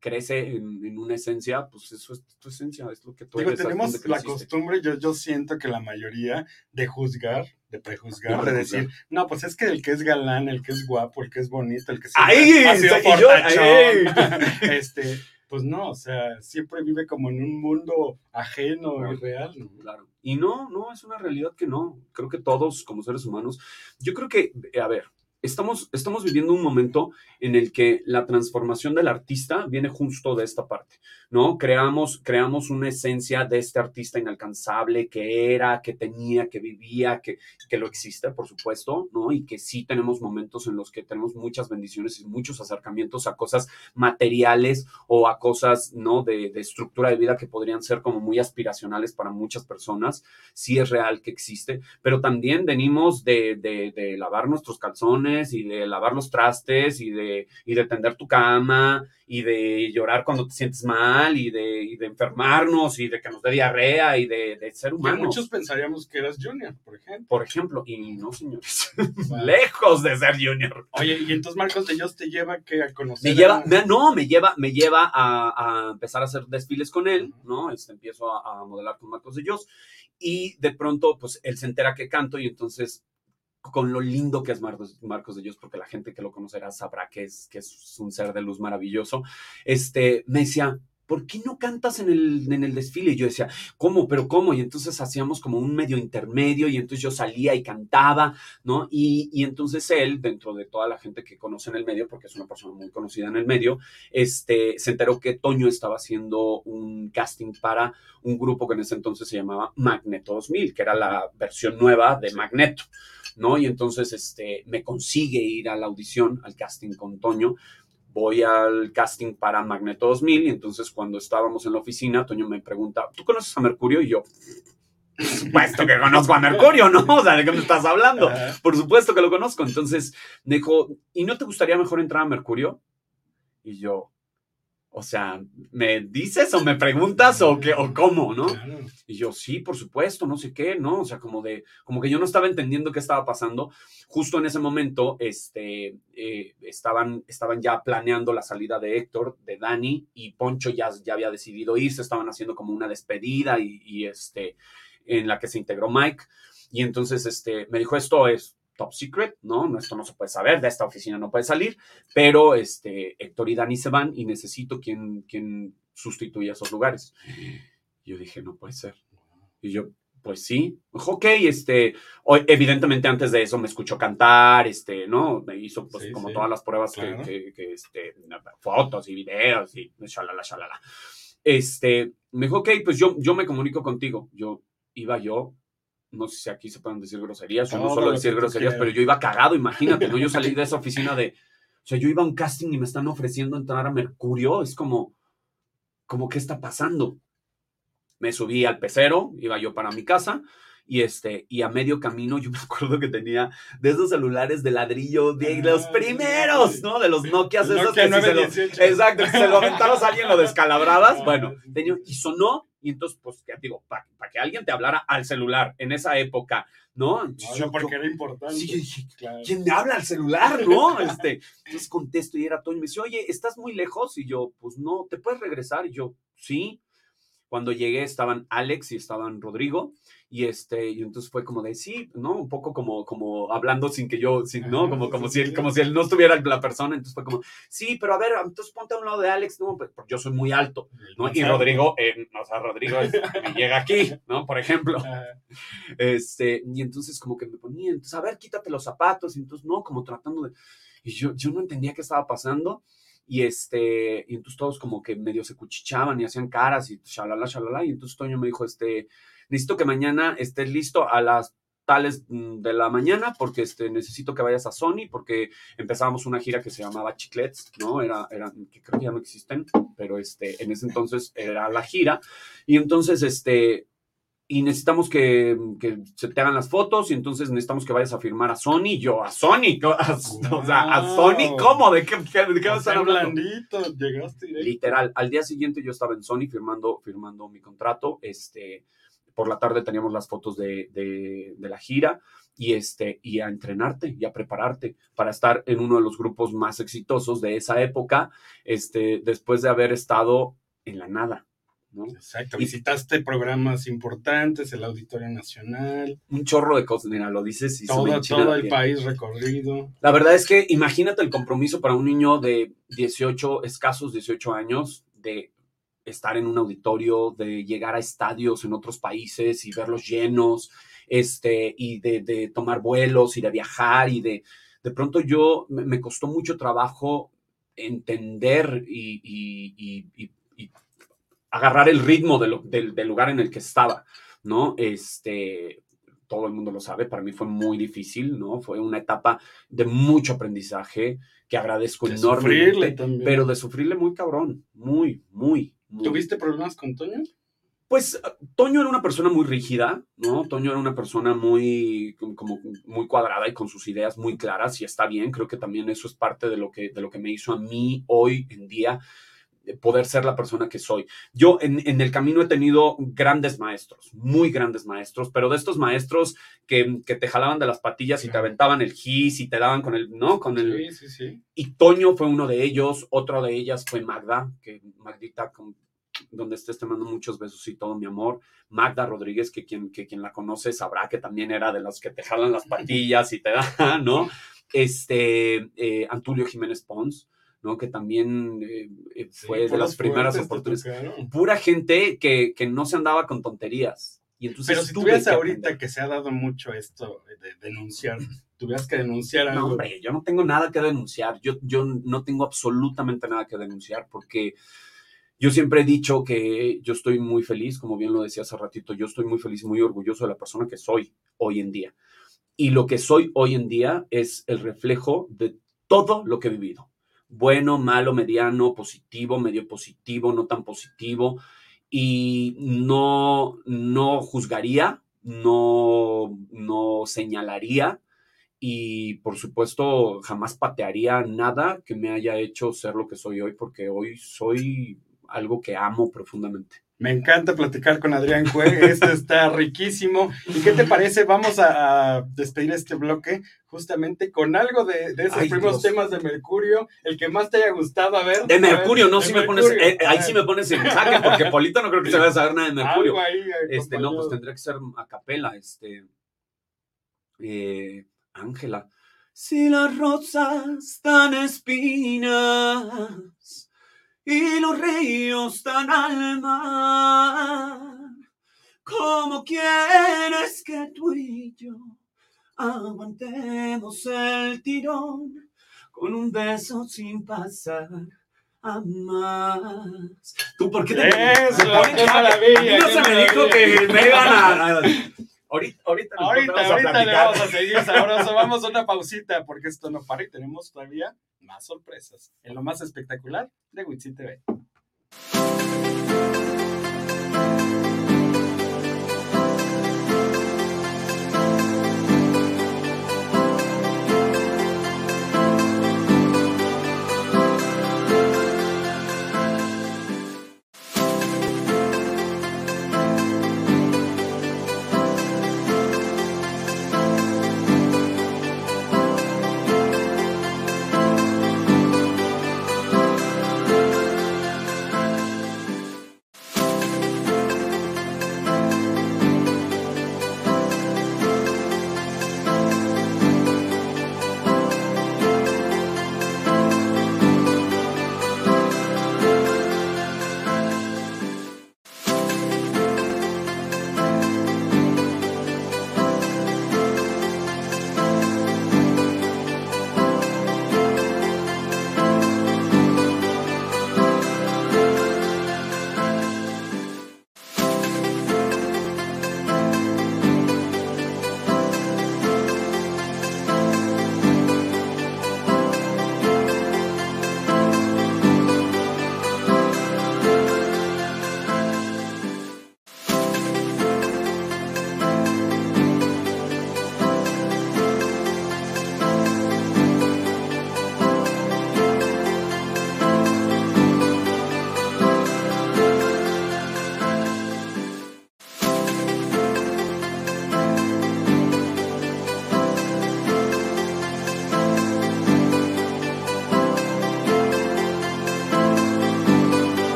crece en, en una esencia, pues eso es tu esencia, es lo que tú Digo, eres. tenemos la costumbre, yo, yo siento que la mayoría de juzgar, de prejuzgar, De decir, no, pues es que el que es galán, el que es guapo, el que es bonito, el que ¡Ay! ha sido yo- este, pues no, o sea, siempre vive como en un mundo ajeno y real, ¿no? Claro. Y no, no, es una realidad que no. Creo que todos, como seres humanos, yo creo que, a ver, estamos, estamos viviendo un momento en el que la transformación del artista viene justo de esta parte, ¿no? Creamos, creamos una esencia de este artista inalcanzable que era, que tenía, que vivía, que, que lo existe, por supuesto, ¿no? Y que sí tenemos momentos en los que tenemos muchas bendiciones y muchos acercamientos a cosas materiales o a cosas, ¿no? De, de estructura de vida que podrían ser como muy aspiracionales para muchas personas. Sí es real que existe, pero también venimos de, de, de lavar nuestros calzones y de lavar los trastes y de, y de tender tu cama y de llorar cuando te sientes mal y de, y de enfermarnos y de que nos dé diarrea y de, de ser Que humanos. muchos pensaríamos que eras Junior, por ejemplo. Por ejemplo, y no, señores, lejos de ser junior. Oye, y entonces Marcos de Dios te lleva que a conocer. Me lleva, a- me- no, me lleva, me lleva a, a empezar a hacer desfiles con él, ¿no? Este, empiezo a, a modelar con Marcos de Dios y de pronto, pues, él se entera que canto y entonces, con lo lindo que es Marcos, Marcos de Dios, porque la gente que lo conocerá sabrá que es, que es un ser de luz maravilloso, este, me decía, ¿por qué no cantas en el, en el desfile? Y yo decía, ¿cómo? ¿Pero cómo? Y entonces hacíamos como un medio intermedio y entonces yo salía y cantaba, ¿no? Y, y entonces él, dentro de toda la gente que conoce en el medio, porque es una persona muy conocida en el medio, este, se enteró que Toño estaba haciendo un casting para un grupo que en ese entonces se llamaba Magneto 2000, que era la versión nueva de Magneto, ¿no? Y entonces este, me consigue ir a la audición, al casting con Toño. Voy al casting para Magneto 2000 y entonces cuando estábamos en la oficina, Toño me pregunta, ¿tú conoces a Mercurio? Y yo, por supuesto que conozco a Mercurio, ¿no? O sea, ¿de qué me estás hablando? Por supuesto que lo conozco. Entonces me dijo, ¿y no te gustaría mejor entrar a Mercurio? Y yo, o sea, ¿me dices o me preguntas o qué o cómo, no? Claro. Y yo, sí, por supuesto, no sé qué, ¿no? O sea, como de, como que yo no estaba entendiendo qué estaba pasando. Justo en ese momento, este, eh, estaban, estaban ya planeando la salida de Héctor, de Dani, y Poncho ya, ya había decidido irse, estaban haciendo como una despedida y, y, este, en la que se integró Mike. Y entonces, este, me dijo, esto es top secret, ¿no? No, Esto no se puede saber, de esta oficina no puede salir, pero este, Héctor y Dani se van y necesito quien, quien sustituya esos lugares. Y yo dije, no puede ser. Y yo, pues sí, Dijo, ok, este, evidentemente antes de eso me escuchó cantar, este, ¿no? Me hizo pues Sí, como sí. todas las pruebas que- que, que, este, fotos y videos y shalala, shalala. Este, me dijo, ok, pues yo, yo me comunico contigo. Yo iba yo, no sé si aquí se pueden decir groserías, yo no Todo suelo lo que decir groserías, pero yo iba cagado, imagínate, ¿no? Yo salí de esa oficina de, o sea, yo iba a un casting y me están ofreciendo entrar a Mercurio, es como, como, ¿qué está pasando? Me subí al pecero, iba yo para mi casa, y este, y a medio camino yo me acuerdo que tenía de esos celulares de ladrillo, de los Ah, primeros, sí. ¿no? De los Nokia, esos Nokia que si se lo- 918. Exacto, que se lo aventabas a alguien, lo descalabrabas. Ah, Bueno, tenía- y sonó, y entonces, pues, ya te digo, para que alguien te hablara al celular en esa época, ¿no? Entonces, yo- porque yo- era importante. sí, Claro. ¿quién me habla al celular, no? Este, entonces contesto y era Toño. Me dice, oye, ¿estás muy lejos? Y yo, pues no, ¿te puedes regresar? Y yo, sí. Cuando llegué estaban Alex y estaban Rodrigo. Y este, y entonces fue como de sí, ¿no? Un poco como, como hablando sin que yo, sin, ¿no? Como, como, si él, como si él no estuviera la persona. Entonces fue como, sí, pero a ver, entonces ponte a un lado de Alex, ¿no? Pues, Porque yo soy muy alto, ¿no? Y. Rodrigo, eh, o sea, Rodrigo es- me llega aquí, ¿no? Por ejemplo. Este, y entonces como que me ponía, entonces, a ver, quítate los zapatos, y entonces, no, como tratando de... Y yo, yo no entendía qué estaba pasando, y este, y entonces todos como que medio se cuchichaban y hacían caras, y shalala, shalala, y entonces Toño me dijo, este, necesito que mañana estés listo a las tales mm, de la mañana, porque este, necesito que vayas a Sony, porque empezábamos una gira que se llamaba Chiclets, ¿no? Era, era, que creo que ya no existen, pero este, en ese entonces era la gira, y entonces, este, y necesitamos que, que se te hagan las fotos y entonces necesitamos que vayas a firmar a Sony. Yo, a Sony. A- o sea, a Sony, Wow. ¿cómo? ¿De qué, de qué vas a estar hablando? llegaste directo. Literal, al día siguiente yo estaba en Sony firmando, firmando mi contrato. Este, por la tarde teníamos las fotos de, de- de la gira y, este, y a entrenarte y a prepararte para estar en uno de los grupos más exitosos de esa época, este, después de haber estado en la nada. ¿no? Exacto, Y- visitaste programas importantes, el Auditorio Nacional, Un chorro de cosas, mira, lo dices y todo, todo el país recorrido. La verdad es que imagínate el compromiso para un niño de 18, escasos 18 años, de estar en un auditorio, de llegar a estadios en otros países y verlos llenos, este, y de, de tomar vuelos y de viajar y de, de pronto yo, me, costó mucho trabajo entender y, y- y- y- y agarrar el ritmo de lo- del, del lugar en el que estaba, ¿no? Este, todo el mundo lo sabe, para mí fue muy difícil, ¿no? Fue una etapa de mucho aprendizaje que agradezco De sufrirle enormemente, también. pero de sufrirle muy cabrón, muy, muy. ¿Tuviste problemas con Toño? Pues Toño era una persona muy rígida, ¿no? Toño era una persona muy, como, muy cuadrada y con sus ideas muy claras y está bien, creo que también eso es parte de lo que, de lo que me hizo a mí hoy en día eh, poder ser la persona que soy. Yo en, en el camino he tenido grandes maestros, muy grandes maestros, pero de estos maestros que, que te jalaban de las patillas y te aventaban el gis y te daban con el, ¿no? Con el, Sí, sí, sí. y Toño fue uno de ellos, otro de ellas fue Magda, que Magdita, con- donde estés te mando muchos besos y todo mi amor. Magda Rodríguez, que quien, que quien la conoce sabrá que también era de los que te jalan las patillas y te da, ¿no? Este, eh, Antulio Jiménez Pons, ¿no? Que también eh, eh, Sí, fue de las primeras oportunidades. Pura gente que, que no se andaba con tonterías. Y entonces Pero si tuvieras ahorita aprender. que se ha dado mucho esto de denunciar, tuvieras que denunciar algo. No, hombre, yo no tengo nada que denunciar. Yo, yo no tengo absolutamente nada que denunciar porque yo siempre he dicho que yo estoy muy feliz, como bien lo decía hace ratito, yo estoy muy feliz muy orgulloso de la persona que soy hoy en día. Y lo que soy hoy en día es el reflejo de todo lo que he vivido. Bueno, malo, mediano, positivo, medio positivo, no tan positivo. Y no, no juzgaría, no, no señalaría y por supuesto jamás patearía nada que me haya hecho ser lo que soy hoy, porque hoy soy algo que amo profundamente. Me encanta platicar con Adrián Cue, esto está riquísimo. ¿Y qué te parece? Vamos a, despedir este bloque justamente con algo de, esos primeros temas de Mercurio, el que más te haya gustado, a ver. De Mercurio, no, si me pones, eh, ahí sí me pones en jaque, porque Polito no creo que se vaya a saber nada de Mercurio. este, no, pues tendría que ser a capela, este, eh, Ángela. Si las rosas dan espinas y los ríos dan al mar. ¿Cómo quieres que tú y yo aguantemos el tirón con un beso sin pasar? a más? ¿Tú por qué te Eso, qué maravilla. No se me dijo que me iban a, Ahorita, ahorita, ahorita, ahorita le vamos a seguir sabroso. Vamos a una pausita porque esto no para y tenemos todavía más sorpresas en lo más espectacular de Witsi TV.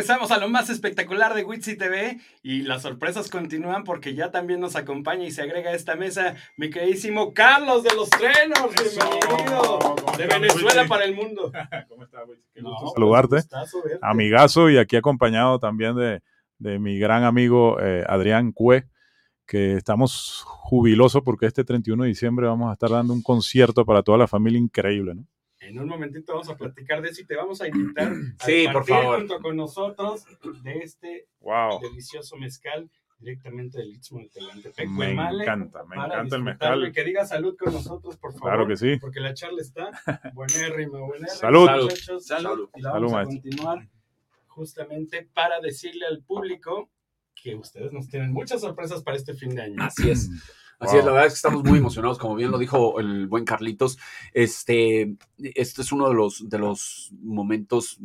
Regresamos a lo más espectacular de Witsi TV y las sorpresas continúan porque ya también nos acompaña y se agrega a esta mesa mi queridísimo Carlos de los Trenos. Bienvenido de Venezuela para el mundo. ¿Cómo estás, Qué gusto saludarte. Amigazo y aquí acompañado también de, de mi gran amigo eh, Adrián Cue, que estamos jubilosos porque este 31 de diciembre vamos a estar dando un concierto para toda la familia increíble, ¿no? En un momentito vamos a platicar de eso y te vamos a invitar sí, a por favor. junto con nosotros de este delicioso mezcal directamente del Istmo de Tehuantepec. Me encanta, me encanta el mezcal. Que diga salud con nosotros, por favor. Claro que sí. Porque la charla está buenérrima, buenérrima. Salud. Muchachos. Salud. Y la vamos a continuar justamente para decirle al público que ustedes nos tienen muchas sorpresas para este fin de año. Así es. Así es, la verdad es que estamos muy emocionados, como bien lo dijo el buen Carlitos. Este, este es uno de los, de los momentos,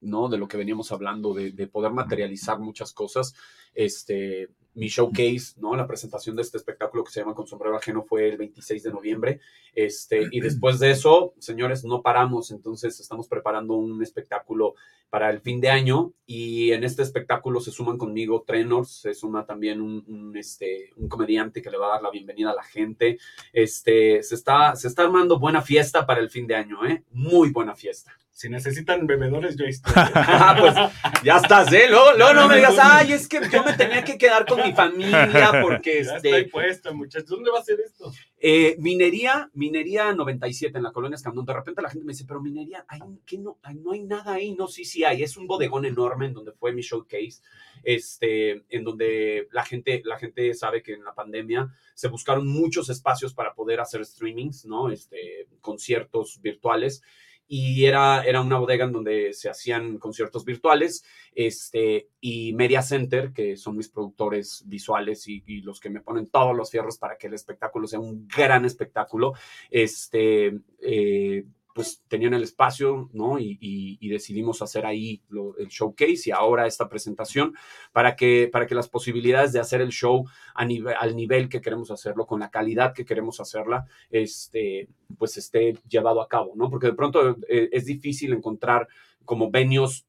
¿no? De lo que veníamos hablando, de, poder materializar muchas cosas. Este, mi showcase, ¿no? La presentación de este espectáculo que se llama Con Sombrero Ajeno fue el 26 de noviembre. Este, y después de eso, señores, no paramos. Entonces, estamos preparando un espectáculo para el fin de año. Y en este espectáculo se suman conmigo Trenors, se suma también un, este, un comediante que le va a dar la bienvenida a la gente. Este, se, está, se está armando buena fiesta para el fin de año, ¿eh? Muy buena fiesta. Si necesitan bebedores, yo estoy. Ah, pues ya estás, ¿eh? Luego, no me digas, ay, es que yo me tenía que quedar con mi familia porque... Ya este, estoy puesto, muchachos. ¿Dónde va a ser esto? Eh, minería, Minería 97 en la colonia Escandón. De repente la gente me dice, pero Minería, ¿hay, ¿qué no, no hay nada ahí. No, sí, sí hay. Es un bodegón enorme en donde fue mi showcase, este, en donde la gente, la gente sabe que en la pandemia se buscaron muchos espacios para poder hacer streamings, ¿no? Este, conciertos virtuales y era, era una bodega en donde se hacían conciertos virtuales, este, y Media Center, que son mis productores visuales y, los que me ponen todos los fierros para que el espectáculo sea un gran espectáculo, este, eh, pues tenían el espacio, ¿no? Y, decidimos hacer ahí el showcase y ahora esta presentación para que, para que las posibilidades de hacer el show a nivel, al nivel que queremos hacerlo, con la calidad que queremos hacerla, este, pues esté llevado a cabo, ¿no? Porque de pronto eh, es difícil encontrar como venios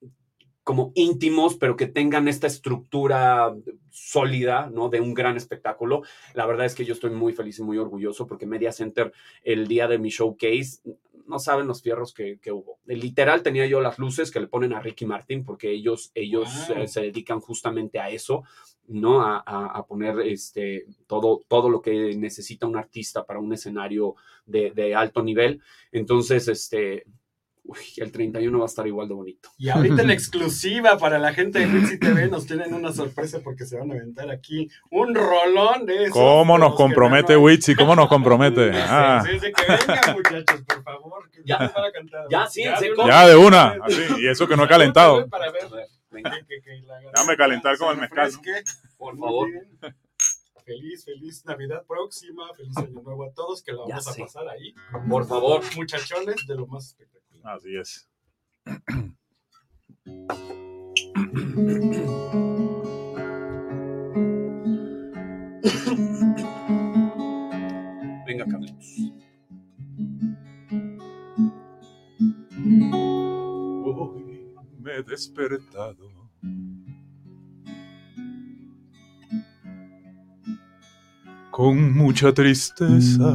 como íntimos, pero que tengan esta estructura sólida, ¿no? De un gran espectáculo. La verdad es que yo estoy muy feliz y muy orgulloso porque Media Center, el día de mi showcase, no saben los fierros que, hubo. Literal tenía yo las luces que le ponen a Ricky Martin porque ellos, ellos eh, se dedican justamente a eso, ¿no? A, poner este, todo, todo lo que necesita un artista para un escenario de, de alto nivel. Entonces, este, Uy, el 31 va a estar igual de bonito. Y ahorita en exclusiva para la gente de Witsi TV nos tienen una sorpresa porque se van a aventar aquí un rolón de eso. ¿Cómo nos compromete Witsi? ¿Cómo nos compromete? Ah. Sí, sí, que vengan muchachos, por favor. Que ya, para cantar. Ya, sí, ya, de una. Ya de una. Así, y eso que no he calentado. Para ver. Déjame calentar con el mezcal. Por favor. Feliz, feliz Navidad próxima, feliz Año Nuevo a todos, que lo vamos a pasar ahí. Por favor. Muchachones de lo más espectacular. Así es. Venga, Carlitos. Hoy me he despertado. Con mucha tristeza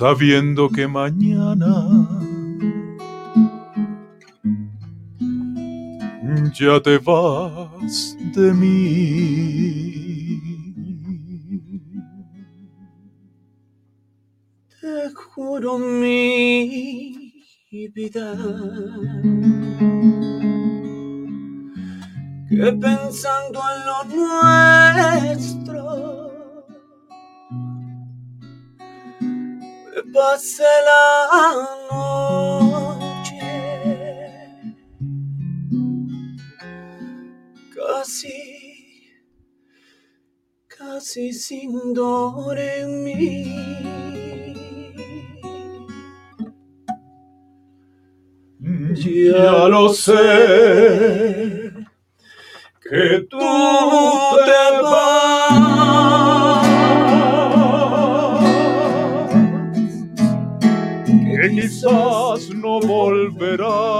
sabiendo que mañana ya te vas de mí. Te juro mi vida que pensando en lo nuestro pase la noche casi, casi sin dolor en mí. Ya lo sé que tú volverás.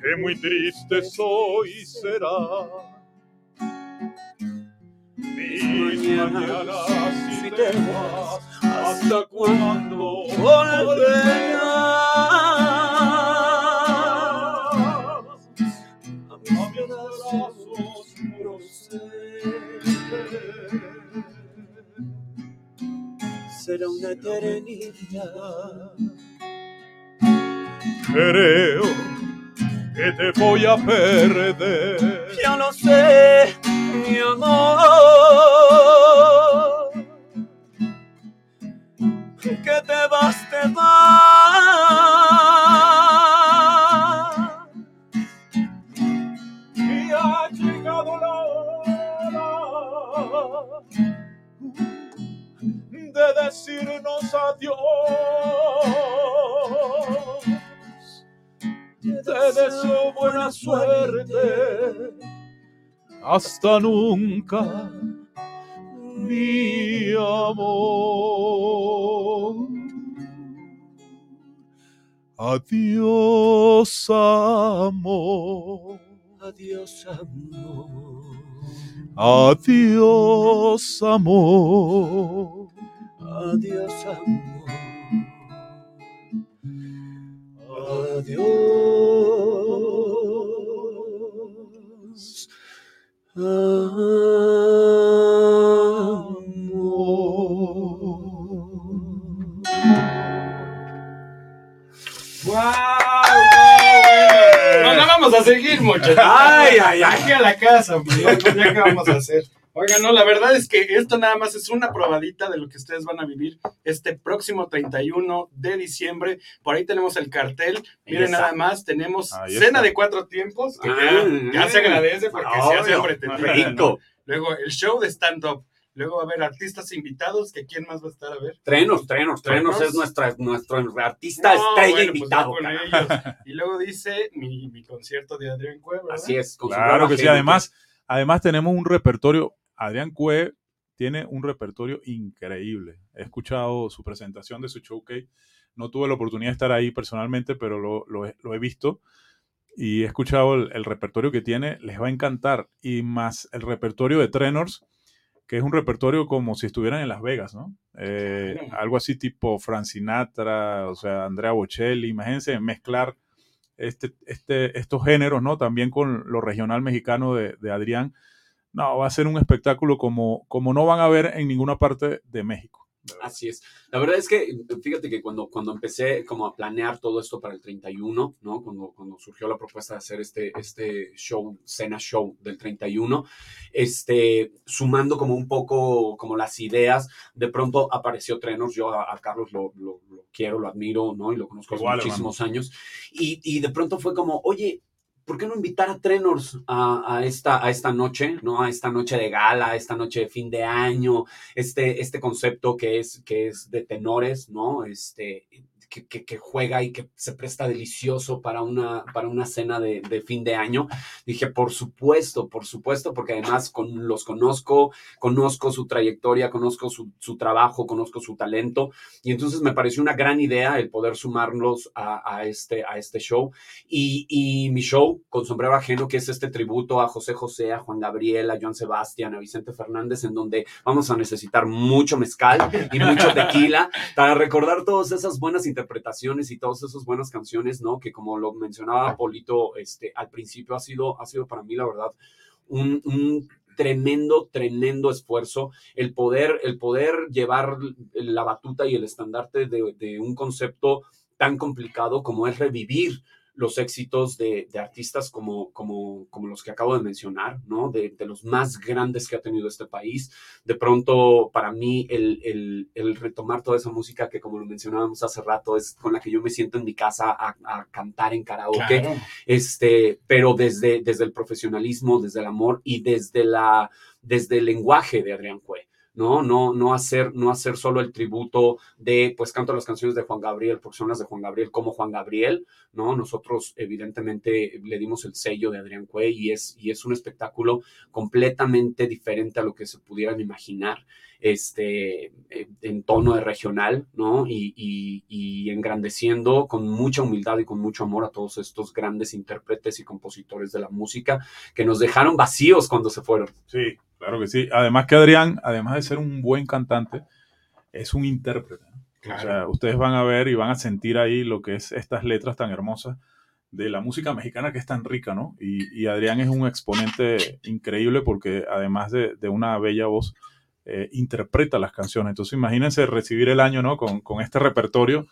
Que muy triste soy será. Mis mañanas si te vas, ¿hasta cuándo volverás? Será una eternidad. Creo que te voy a perder. Yo lo sé, mi amor. Que te vas, te vas. Decirnos adiós. te deseo buena suerte. Hasta nunca, mi amor. Adiós, amor. Adiós, amor. Adiós, amor. Adiós, amor. Adiós. Amor. ¡Wow! No, no vamos a seguir, muchachos. Ay, ay, ay. Aquí a la casa, hombre. Ya, pues, ya qué vamos a hacer. Oigan, no, la verdad es que esto nada más es una probadita de lo que ustedes van a vivir este próximo 31 de diciembre. Por ahí tenemos el cartel. Miren nada más, tenemos cena de cuatro tiempos, que Ah, ya, ya se agradece porque se hace entretenido. Rico. Luego el show de stand-up. Luego va a haber artistas invitados, que quién más va a estar a ver. Trenos, Trenos, Trenos Trenos. es nuestra, nuestro artista No, estrella bueno, pues invitado. ellos. Y luego dice mi, mi concierto de Adrián Cueva. Así es. con su Claro brava que sí. gente. Además, además tenemos un repertorio. Adrián Cue tiene un repertorio increíble. He escuchado su presentación de su showcase. No tuve la oportunidad de estar ahí personalmente, pero lo, lo he, lo he visto y he escuchado el, el repertorio que tiene. Les va a encantar. Y más el repertorio de Trenors, que es un repertorio como si estuvieran en Las Vegas, ¿no? Eh. Algo así tipo Frank Sinatra, o sea, Andrea Bocelli. Imagínense mezclar este, este, estos géneros, ¿no? También con lo regional mexicano de, de Adrián. No, va a ser un espectáculo como, como no van a ver en ninguna parte de México. Así es. La verdad es que, fíjate que cuando, cuando empecé como a planear todo esto para el 31, ¿no? Cuando, cuando surgió la propuesta de hacer este, este show, cena show del 31, este, sumando como un poco como las ideas, de pronto apareció Trenos, yo a, a Carlos lo, lo- lo quiero, lo admiro, ¿no? Y lo conozco hace muchísimos años. Y, y de pronto fue como, oye, ¿por qué no invitar a Trenors a, esta, a esta noche, ¿no? A esta noche de gala, a esta noche de fin de año, este, este concepto que es, que es de tenores, ¿no? Este, que, que- que juega y que se presta delicioso para una, para una cena de, de fin de año. Dije, por supuesto, por supuesto, porque además con, los conozco, conozco su trayectoria, conozco su, su trabajo, conozco su talento. Y entonces me pareció una gran idea el poder sumarlos a, a este, a este show. Y, y mi show con sombrero ajeno, que es este tributo a José José, a Juan Gabriel, a Joan Sebastián, a Vicente Fernández, en donde vamos a necesitar mucho mezcal y mucho tequila para recordar todas esas buenas interpretaciones y todas esas buenas canciones, ¿no? Que como lo mencionaba Polito este, al principio, ha sido, ha sido para mí, la verdad, un, un tremendo, tremendo esfuerzo el poder, el poder llevar la batuta y el estandarte de, de un concepto tan complicado como es revivir los éxitos de, de artistas como, como, como los que acabo de mencionar, ¿no? De, de los más grandes que ha tenido este país. De pronto, para mí, el, el, el retomar toda esa música que, como lo mencionábamos hace rato, es con la que yo me siento en mi casa a, a cantar en karaoke Claro. este, pero desde, desde el profesionalismo, desde el amor y desde, la, desde el lenguaje de Adrián Cue. ¿No? No, no, hacer, no hacer solo el tributo de, pues canto las canciones de Juan Gabriel, porque son las de Juan Gabriel como Juan Gabriel, ¿no? Nosotros evidentemente le dimos el sello de Adrián Cue y es, y es un espectáculo completamente diferente a lo que se pudieran imaginar, este, eh, en tono de regional, ¿no? Y, y, y engrandeciendo con mucha humildad y con mucho amor a todos estos grandes intérpretes y compositores de la música que nos dejaron vacíos cuando se fueron. Sí, claro que sí. Además que Adrián, además de ser un buen cantante, es un intérprete. ¿no? O sea, ustedes van a ver y van a sentir ahí lo que es estas letras tan hermosas de la música mexicana que es tan rica, ¿no? Y, y Adrián es un exponente increíble porque además de, de una bella voz, eh, interpreta las canciones. Entonces imagínense recibir el año, ¿no? Con, con este repertorio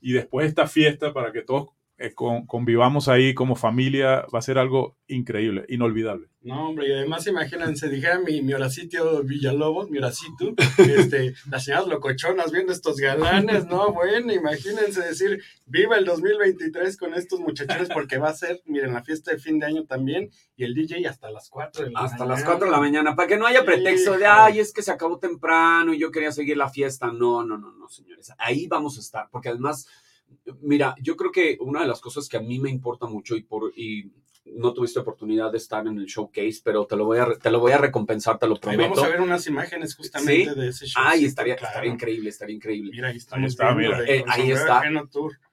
y después esta fiesta para que todos eh, con- convivamos ahí como familia, va a ser algo increíble, inolvidable. No, hombre, y además imagínense, dijera mi, mi Horacito Villalobos, mi Horacito, este, las señoras locochonas viendo estos galanes, ¿no? Bueno, imagínense decir, viva el 2023 con estos muchachones, porque va a ser, miren, la fiesta de fin de año también, y el DJ hasta las 4 de la Hasta mañana. las 4 de la mañana, para que no haya pretexto de, ay, es que se acabó temprano y yo quería seguir la fiesta. No, no, no, no, señores. Ahí vamos a estar, porque además Mira, yo creo que una de las cosas que a mí me importa mucho y, por, y no tuviste oportunidad de estar en el showcase, pero te lo voy a, te lo voy a recompensar, te lo prometo. vamos a ver unas imágenes justamente de ese show. Ay, estaría, estaría, increíble, estaría increíble. Mira, ahí, estamos está, mira. Eh, ahí está.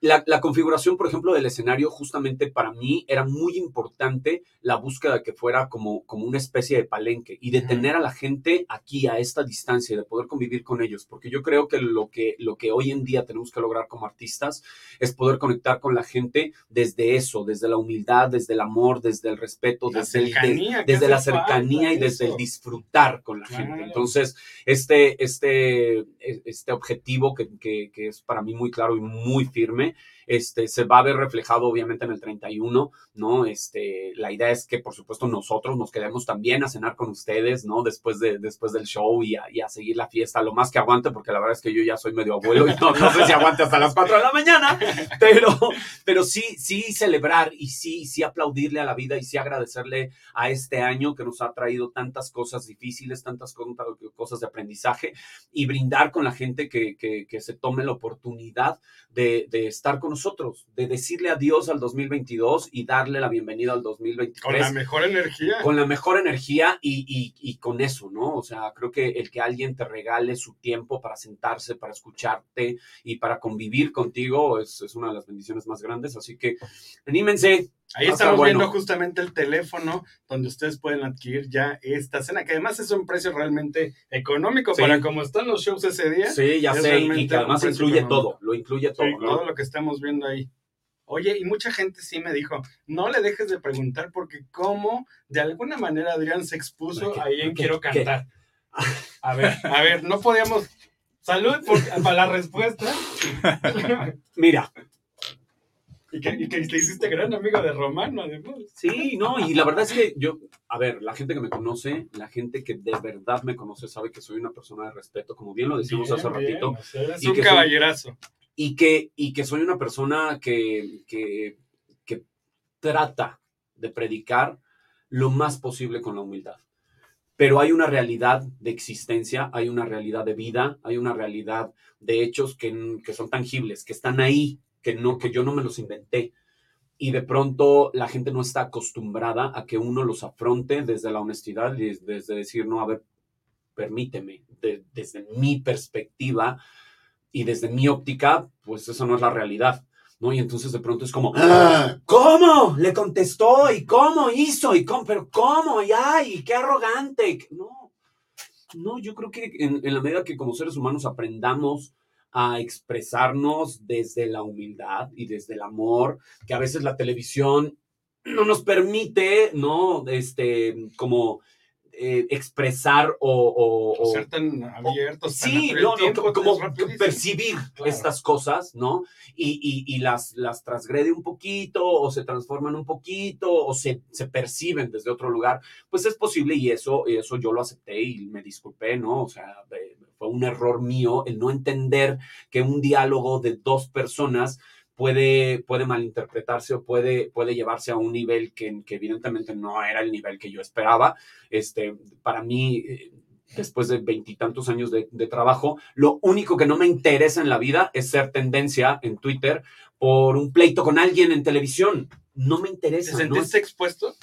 La, la, configuración, por ejemplo, del escenario, justamente para mí era muy importante la búsqueda de que fuera como, como una especie de palenque y de tener a la gente aquí a esta distancia y de poder convivir con ellos, porque yo creo que lo que, lo que hoy en día tenemos que lograr como artistas es poder conectar con la gente desde eso, desde la humildad, desde el amor desde el respeto, desde, el, desde la cercanía y desde el disfrutar con la gente. Entonces, este, este, e, este objetivo que, que, que es para mí muy claro y muy firme este, se va a ver reflejado obviamente en el 31, ¿no? Este, la idea es que, por supuesto, nosotros nos quedemos también a cenar con ustedes, ¿no? Después, de, después del show y a, y a seguir la fiesta lo más que aguante, porque la verdad es que yo ya soy medio abuelo y no, no sé si aguante hasta las 4 de la mañana, pero, pero sí, sí celebrar y sí, sí aplaudirle a la vida y sí agradecerle a este año que nos ha traído tantas cosas difíciles, tantas cosas de aprendizaje y brindar con la gente que, que, que se tome la oportunidad de, de estar con nosotros, de decirle adiós al 2022 y darle la bienvenida al 2023. Con la mejor energía. Con la mejor energía y, y, con eso, ¿no? O sea, creo que el que alguien te regale su tiempo para sentarse, para escucharte y para convivir contigo es, es una de las bendiciones más grandes. Así que anímense, Ahí estamos viendo justamente el teléfono donde ustedes pueden adquirir ya esta cena, que además es un precio realmente económico para como están los shows ese día. Sí, ya sé, y que además incluye todo, lo incluye todo. todo lo que estamos viendo ahí. Oye, y mucha gente sí me dijo, no le dejes de preguntar porque cómo de alguna manera Adrián se expuso ahí en Quiero Cantar. A ver, a ver, no podíamos... Salud para la respuesta. Mira, y que, te hiciste gran amigo de Romano, además. Sí, no, y la verdad es que yo, a ver, la gente que me conoce, la gente que de verdad me conoce, sabe que soy una persona de respeto, como bien lo decimos hace ratito. y un caballerazo. y, que, y que soy una persona que, que, que trata de predicar lo más posible con la humildad pero hay una realidad de existencia, hay una realidad de vida, hay una realidad de hechos que, que, son tangibles, que están ahí, que, no, que yo no me los inventé. Y de pronto la gente no está acostumbrada a que uno los afronte desde la honestidad y desde decir, no, a ver, permíteme, desde mi perspectiva y desde mi óptica, pues eso no es la realidad. ¿no? Y entonces de pronto es como, ¡Ah! ¿cómo? Le contestó y cómo hizo y cómo, pero cómo, y ay, qué arrogante. No, no, yo creo que en, en la medida que como seres humanos aprendamos a expresarnos desde la humildad y desde el amor, que a veces la televisión no nos permite, ¿no? Este, como eh, expresar o, Ser tan abiertos. sí, no, como percibir estas cosas, ¿no? Y, las, las transgrede un poquito o se transforman un poquito o se, se, perciben desde otro lugar, pues es posible y eso, y eso yo lo acepté y me disculpé, ¿no? O sea, fue un error mío el no entender que un diálogo de dos personas puede, puede malinterpretarse o puede, puede llevarse a un nivel que, que, evidentemente no era el nivel que yo esperaba. Este, para mí, eh, después de veintitantos años de, de, trabajo, lo único que no me interesa en la vida es ser tendencia en Twitter por un pleito con alguien en televisión. No me interesa. ¿Te sentiste expuesto?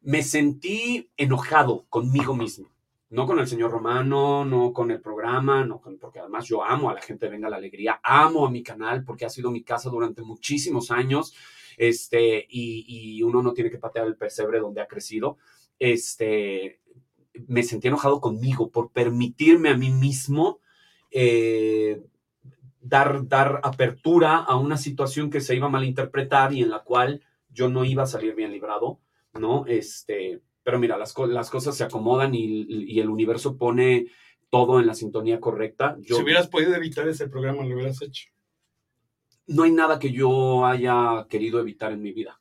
Me sentí enojado conmigo mismo no con el señor Romano, no con el programa, no porque además yo amo a la gente de Venga la Alegría, amo a mi canal porque ha sido mi casa durante muchísimos años, este, y, uno no tiene que patear el pesebre donde ha crecido. Este, me sentí enojado conmigo por permitirme a mí mismo eh, dar, dar apertura a una situación que se iba a malinterpretar y en la cual yo no iba a salir bien librado, ¿no? Este, pero mira, las, las cosas se acomodan y, el universo pone todo en la sintonía correcta. si hubieras podido evitar ese programa, lo hubieras hecho. No hay nada que yo haya querido evitar en mi vida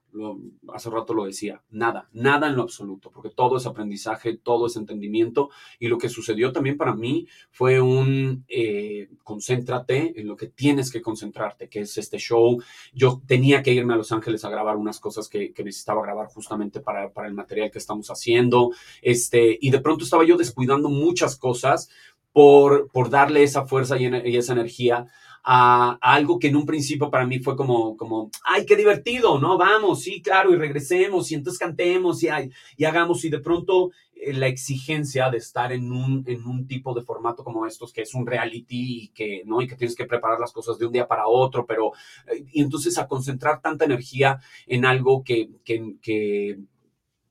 hace rato lo decía, nada, nada en lo absoluto, porque todo es aprendizaje, todo es entendimiento. Y lo que sucedió también para mí fue un eh, concéntrate en lo que tienes que concentrarte, que es este show. Yo tenía que irme a Los Ángeles a grabar unas cosas que, necesitaba grabar justamente para, para, el material que estamos haciendo. Este, y de pronto estaba yo descuidando muchas cosas por, por darle esa fuerza y esa energía a, algo que en un principio para mí fue como, como, ay, qué divertido, ¿no? Vamos, sí, claro, y regresemos, y entonces cantemos, y, y hagamos, y de pronto eh, la exigencia de estar en un, en un tipo de formato como estos, que es un reality y que, ¿no? y que tienes que preparar las cosas de un día para otro, pero, eh, y entonces a concentrar tanta energía en algo que, que, que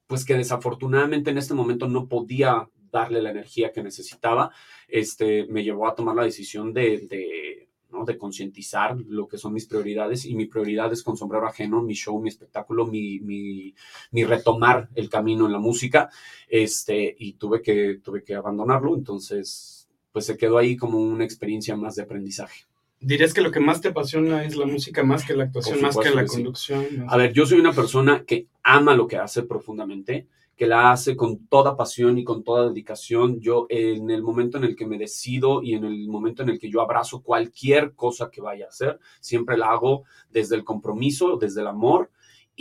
pues que desafortunadamente en este momento no podía darle la energía que necesitaba, este, me llevó a tomar la decisión de, de de concientizar lo que son mis prioridades y mi prioridad es con sombrero ajeno, mi show, mi espectáculo, mi, mi, mi, retomar el camino en la música, este, y tuve que, tuve que abandonarlo, entonces pues se quedó ahí como una experiencia más de aprendizaje. ¿Dirías que lo que más te apasiona es la música más que la actuación, más que la conducción? A ver, yo soy una persona que ama lo que hace profundamente que la hace con toda pasión y con toda dedicación. Yo en el momento en el que me decido y en el momento en el que yo abrazo cualquier cosa que vaya a hacer, siempre la hago desde el compromiso, desde el amor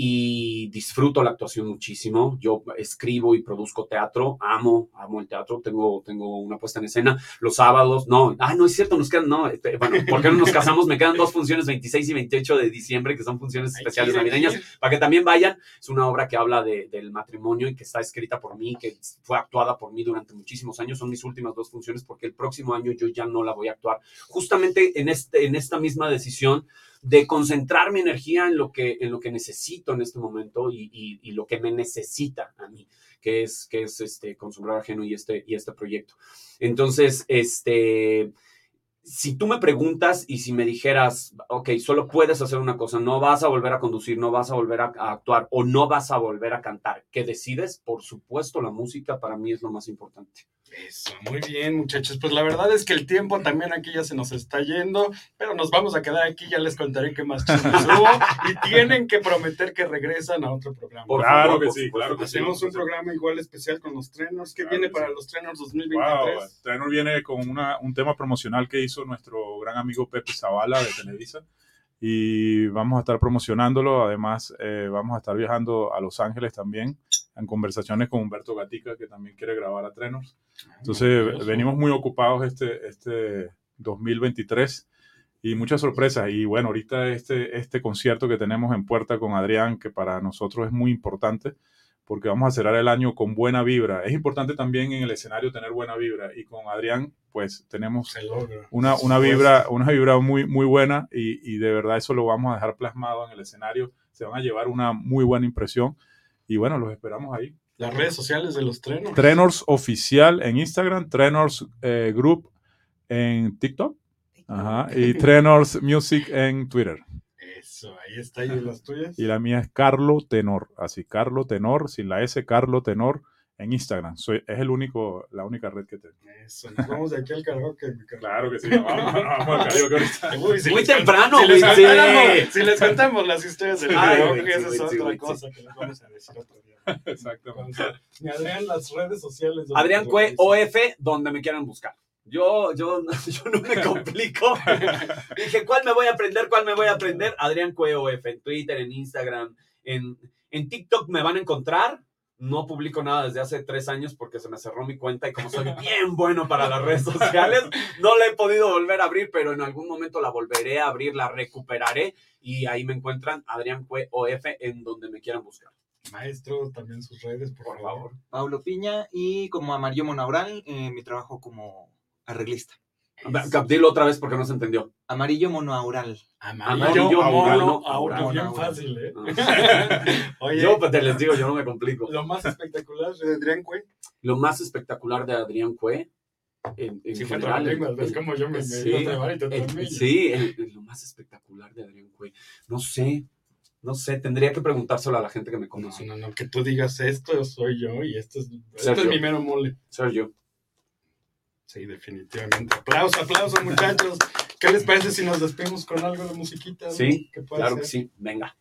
y disfruto la actuación muchísimo. Yo escribo y produzco teatro, amo, amo el teatro, tengo, tengo una puesta en escena los sábados, no, ah, no es cierto, nos quedan, no, este, bueno, ¿por qué no nos casamos? Me quedan dos funciones, 26 y 28 de diciembre, que son funciones especiales navideñas, para que también vayan. Es una obra que habla de, del matrimonio y que está escrita por mí, que fue actuada por mí durante muchísimos años, son mis últimas dos funciones, porque el próximo año yo ya no la voy a actuar. Justamente en, este, en esta misma decisión, de concentrar mi energía en lo que, en lo que necesito en este momento y, lo que me necesita a mí, que es, que es este consumidor ajeno y este, y este proyecto. Entonces, este, si tú me preguntas y si me dijeras, ok, solo puedes hacer una cosa, no vas a volver a conducir, no vas a volver a, a, actuar o no vas a volver a cantar, ¿qué decides? Por supuesto, la música para mí es lo más importante. Eso, muy bien, muchachos. Pues la verdad es que el tiempo también aquí ya se nos está yendo, pero nos vamos a quedar aquí, ya les contaré qué más hubo y tienen que prometer que regresan a otro programa. claro que sí, claro que Hacemos un programa igual especial con los Trenors. ¿Qué viene para los Trenors 2023? Wow, Trenor viene con una, un tema promocional que hizo nuestro gran amigo Pepe Zavala de Televisa y vamos a estar promocionándolo. Además, eh, vamos a estar viajando a Los Ángeles también en conversaciones con Humberto Gatica, que también quiere grabar a Trenos. Entonces, venimos muy ocupados este, este 2023 y muchas sorpresas. Y bueno, ahorita este, este concierto que tenemos en puerta con Adrián, que para nosotros es muy importante, porque vamos a cerrar el año con buena vibra. Es importante también en el escenario tener buena vibra y con Adrián pues tenemos una, una, vibra, una vibra muy, muy buena y, y, de verdad eso lo vamos a dejar plasmado en el escenario. Se van a llevar una muy buena impresión y bueno, los esperamos ahí. Las redes sociales de los Trenors. Trenors Oficial en Instagram, Trenors eh, Group en TikTok ajá, y Trenors Music en Twitter. Eso, ahí está. ¿Y las tuyas? Y la mía es Carlo Tenor, así, Carlo Tenor, sin la S, Carlo Tenor en Instagram. Soy, es el único, la única red que tengo. Eso, nos vamos de aquí al karaoke. Claro que sí, vamos, vamos al karaoke ahorita. Muy temprano, si, les contamos, si les contamos las historias del karaoke, esa es otra cosa que les vamos a decir otro día. Exactamente. Y Adrián, las redes sociales. Adrián Cue OF, donde me quieran buscar. Yo, yo, yo no me complico. Dije, ¿cuál me voy a aprender? ¿Cuál me voy a aprender? Adrián Cue OF, en Twitter, en Instagram, en, en TikTok me van a encontrar no publico nada desde hace tres años porque se me cerró mi cuenta y como soy bien bueno para las redes sociales, no la he podido volver a abrir, pero en algún momento la volveré a abrir, la recuperaré y ahí me encuentran Adrián Cue OF en donde me quieran buscar. Maestro, también sus redes, por, favor. Paulo Piña y como Amarillo Monaural, eh, mi trabajo como arreglista. Dilo otra vez porque no se entendió. Amarillo monoaural. Amarillo, monoaural. Bien fácil, ¿eh? Oye, yo pues, te les digo, yo no me complico. Lo más espectacular de Adrián Cue. Lo más espectacular de Adrián Cue. En, en general, es como yo me, sí, me Sí, lo más espectacular de Adrián Cue. No sé, no sé, tendría que preguntárselo a la gente que me conoce. No, no, no, que tú digas esto soy yo y esto es, esto es mi mero mole. Soy yo. Sí, definitivamente. Aplauso, aplauso, muchachos. ¿Qué les parece si nos despedimos con algo de musiquita? Sí, claro que sí. Venga.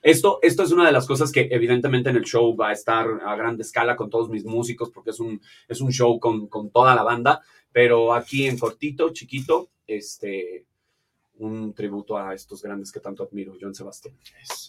Esto, esto es una de las cosas que evidentemente en el show va a estar a grande escala con todos mis músicos porque es un, es un show con, con toda la banda, pero aquí en cortito, chiquito, este, un tributo a estos grandes que tanto admiro, John Sebastián. Eso.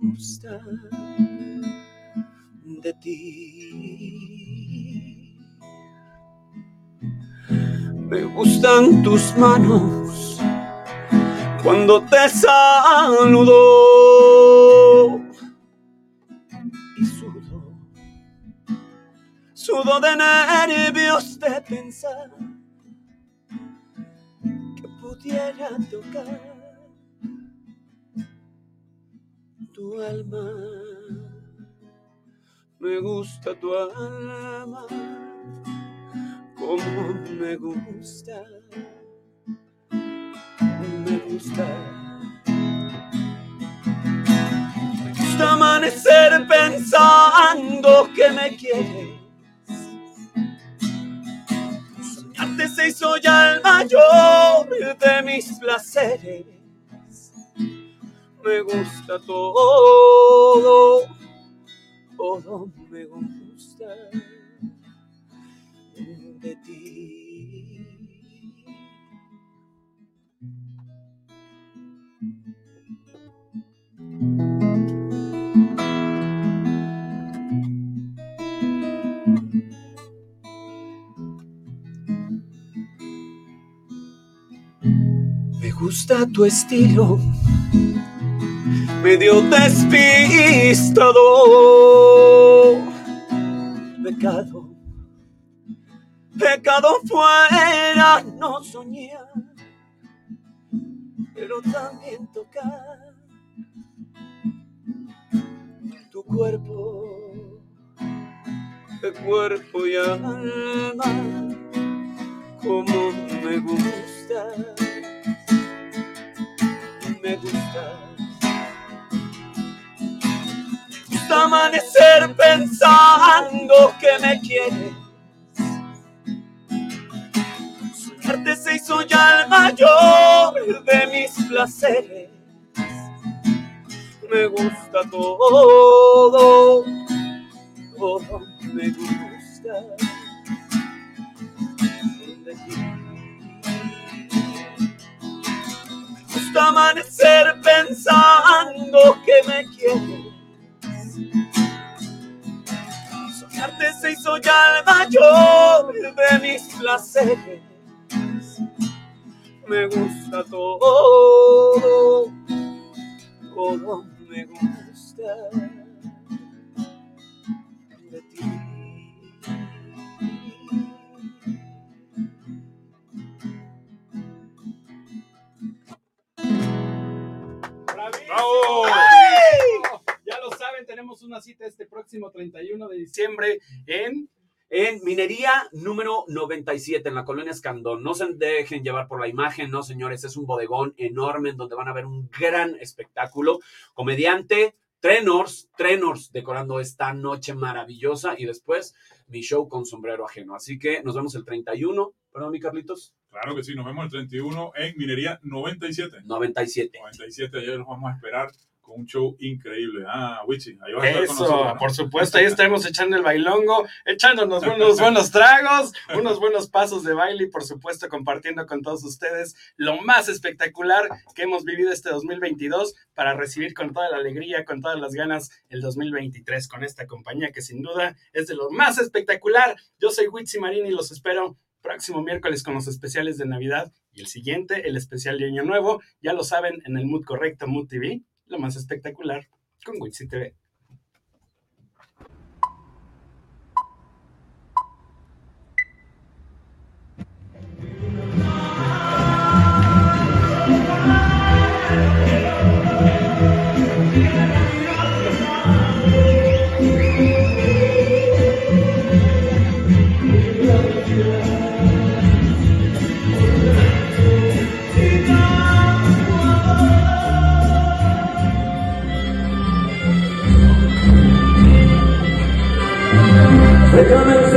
gusta de ti. Me gustan tus manos cuando te saludo y sudo, sudo de nervios de pensar que pudiera tocar tu alma. Me gusta tu alma, como me gusta, me gusta. Me amanecer pensando que me quieres. Soñarte se hizo ya el mayor de mis placeres me gusta todo, todo me gusta. De ti. Me gusta tu estilo medio despistado. Pecado, pecado fuera no soñar, pero también tocar tu cuerpo, de cuerpo y alma, como me gusta, me gusta. Gusta amanecer pensando que me quieres. Soñarte se hizo ya el mayor de mis placeres. Me gusta todo, todo me gusta. Me gusta amanecer pensando que me quieres. Soñarte se hizo ya el mayor de mis placeres. Me gusta todo, todo me gusta de ti. ¡Bravo! ¡Ay! Ya lo saben, tenemos una cita este próximo 31 de diciembre en En minería número 97 en la colonia Escandón. No se dejen llevar por la imagen, no señores, es un bodegón enorme en donde van a ver un gran espectáculo. Comediante, Trenors, Trenors decorando esta noche maravillosa y después mi show con sombrero ajeno. Así que nos vemos el 31, perdón, mi Carlitos, Claro que sí, nos vemos el 31 en Minería 97. 97. 97, ayer los vamos a esperar con un show increíble. Ah, Wichi, ahí vas a estar con Eso, nosotros. ¿no? por supuesto, ahí estaremos echando el bailongo, echándonos unos buenos tragos, unos buenos pasos de baile y por supuesto compartiendo con todos ustedes lo más espectacular que hemos vivido este 2022 para recibir con toda la alegría, con todas las ganas el 2023 con esta compañía que sin duda es de lo más espectacular. Yo soy Witsi Marín y los espero próximo miércoles con los especiales de Navidad y el siguiente, el especial de Año Nuevo. Ya lo saben, en el Mood Correcto, Mood TV, lo más espectacular con Witsi TV. Déjame encender la luz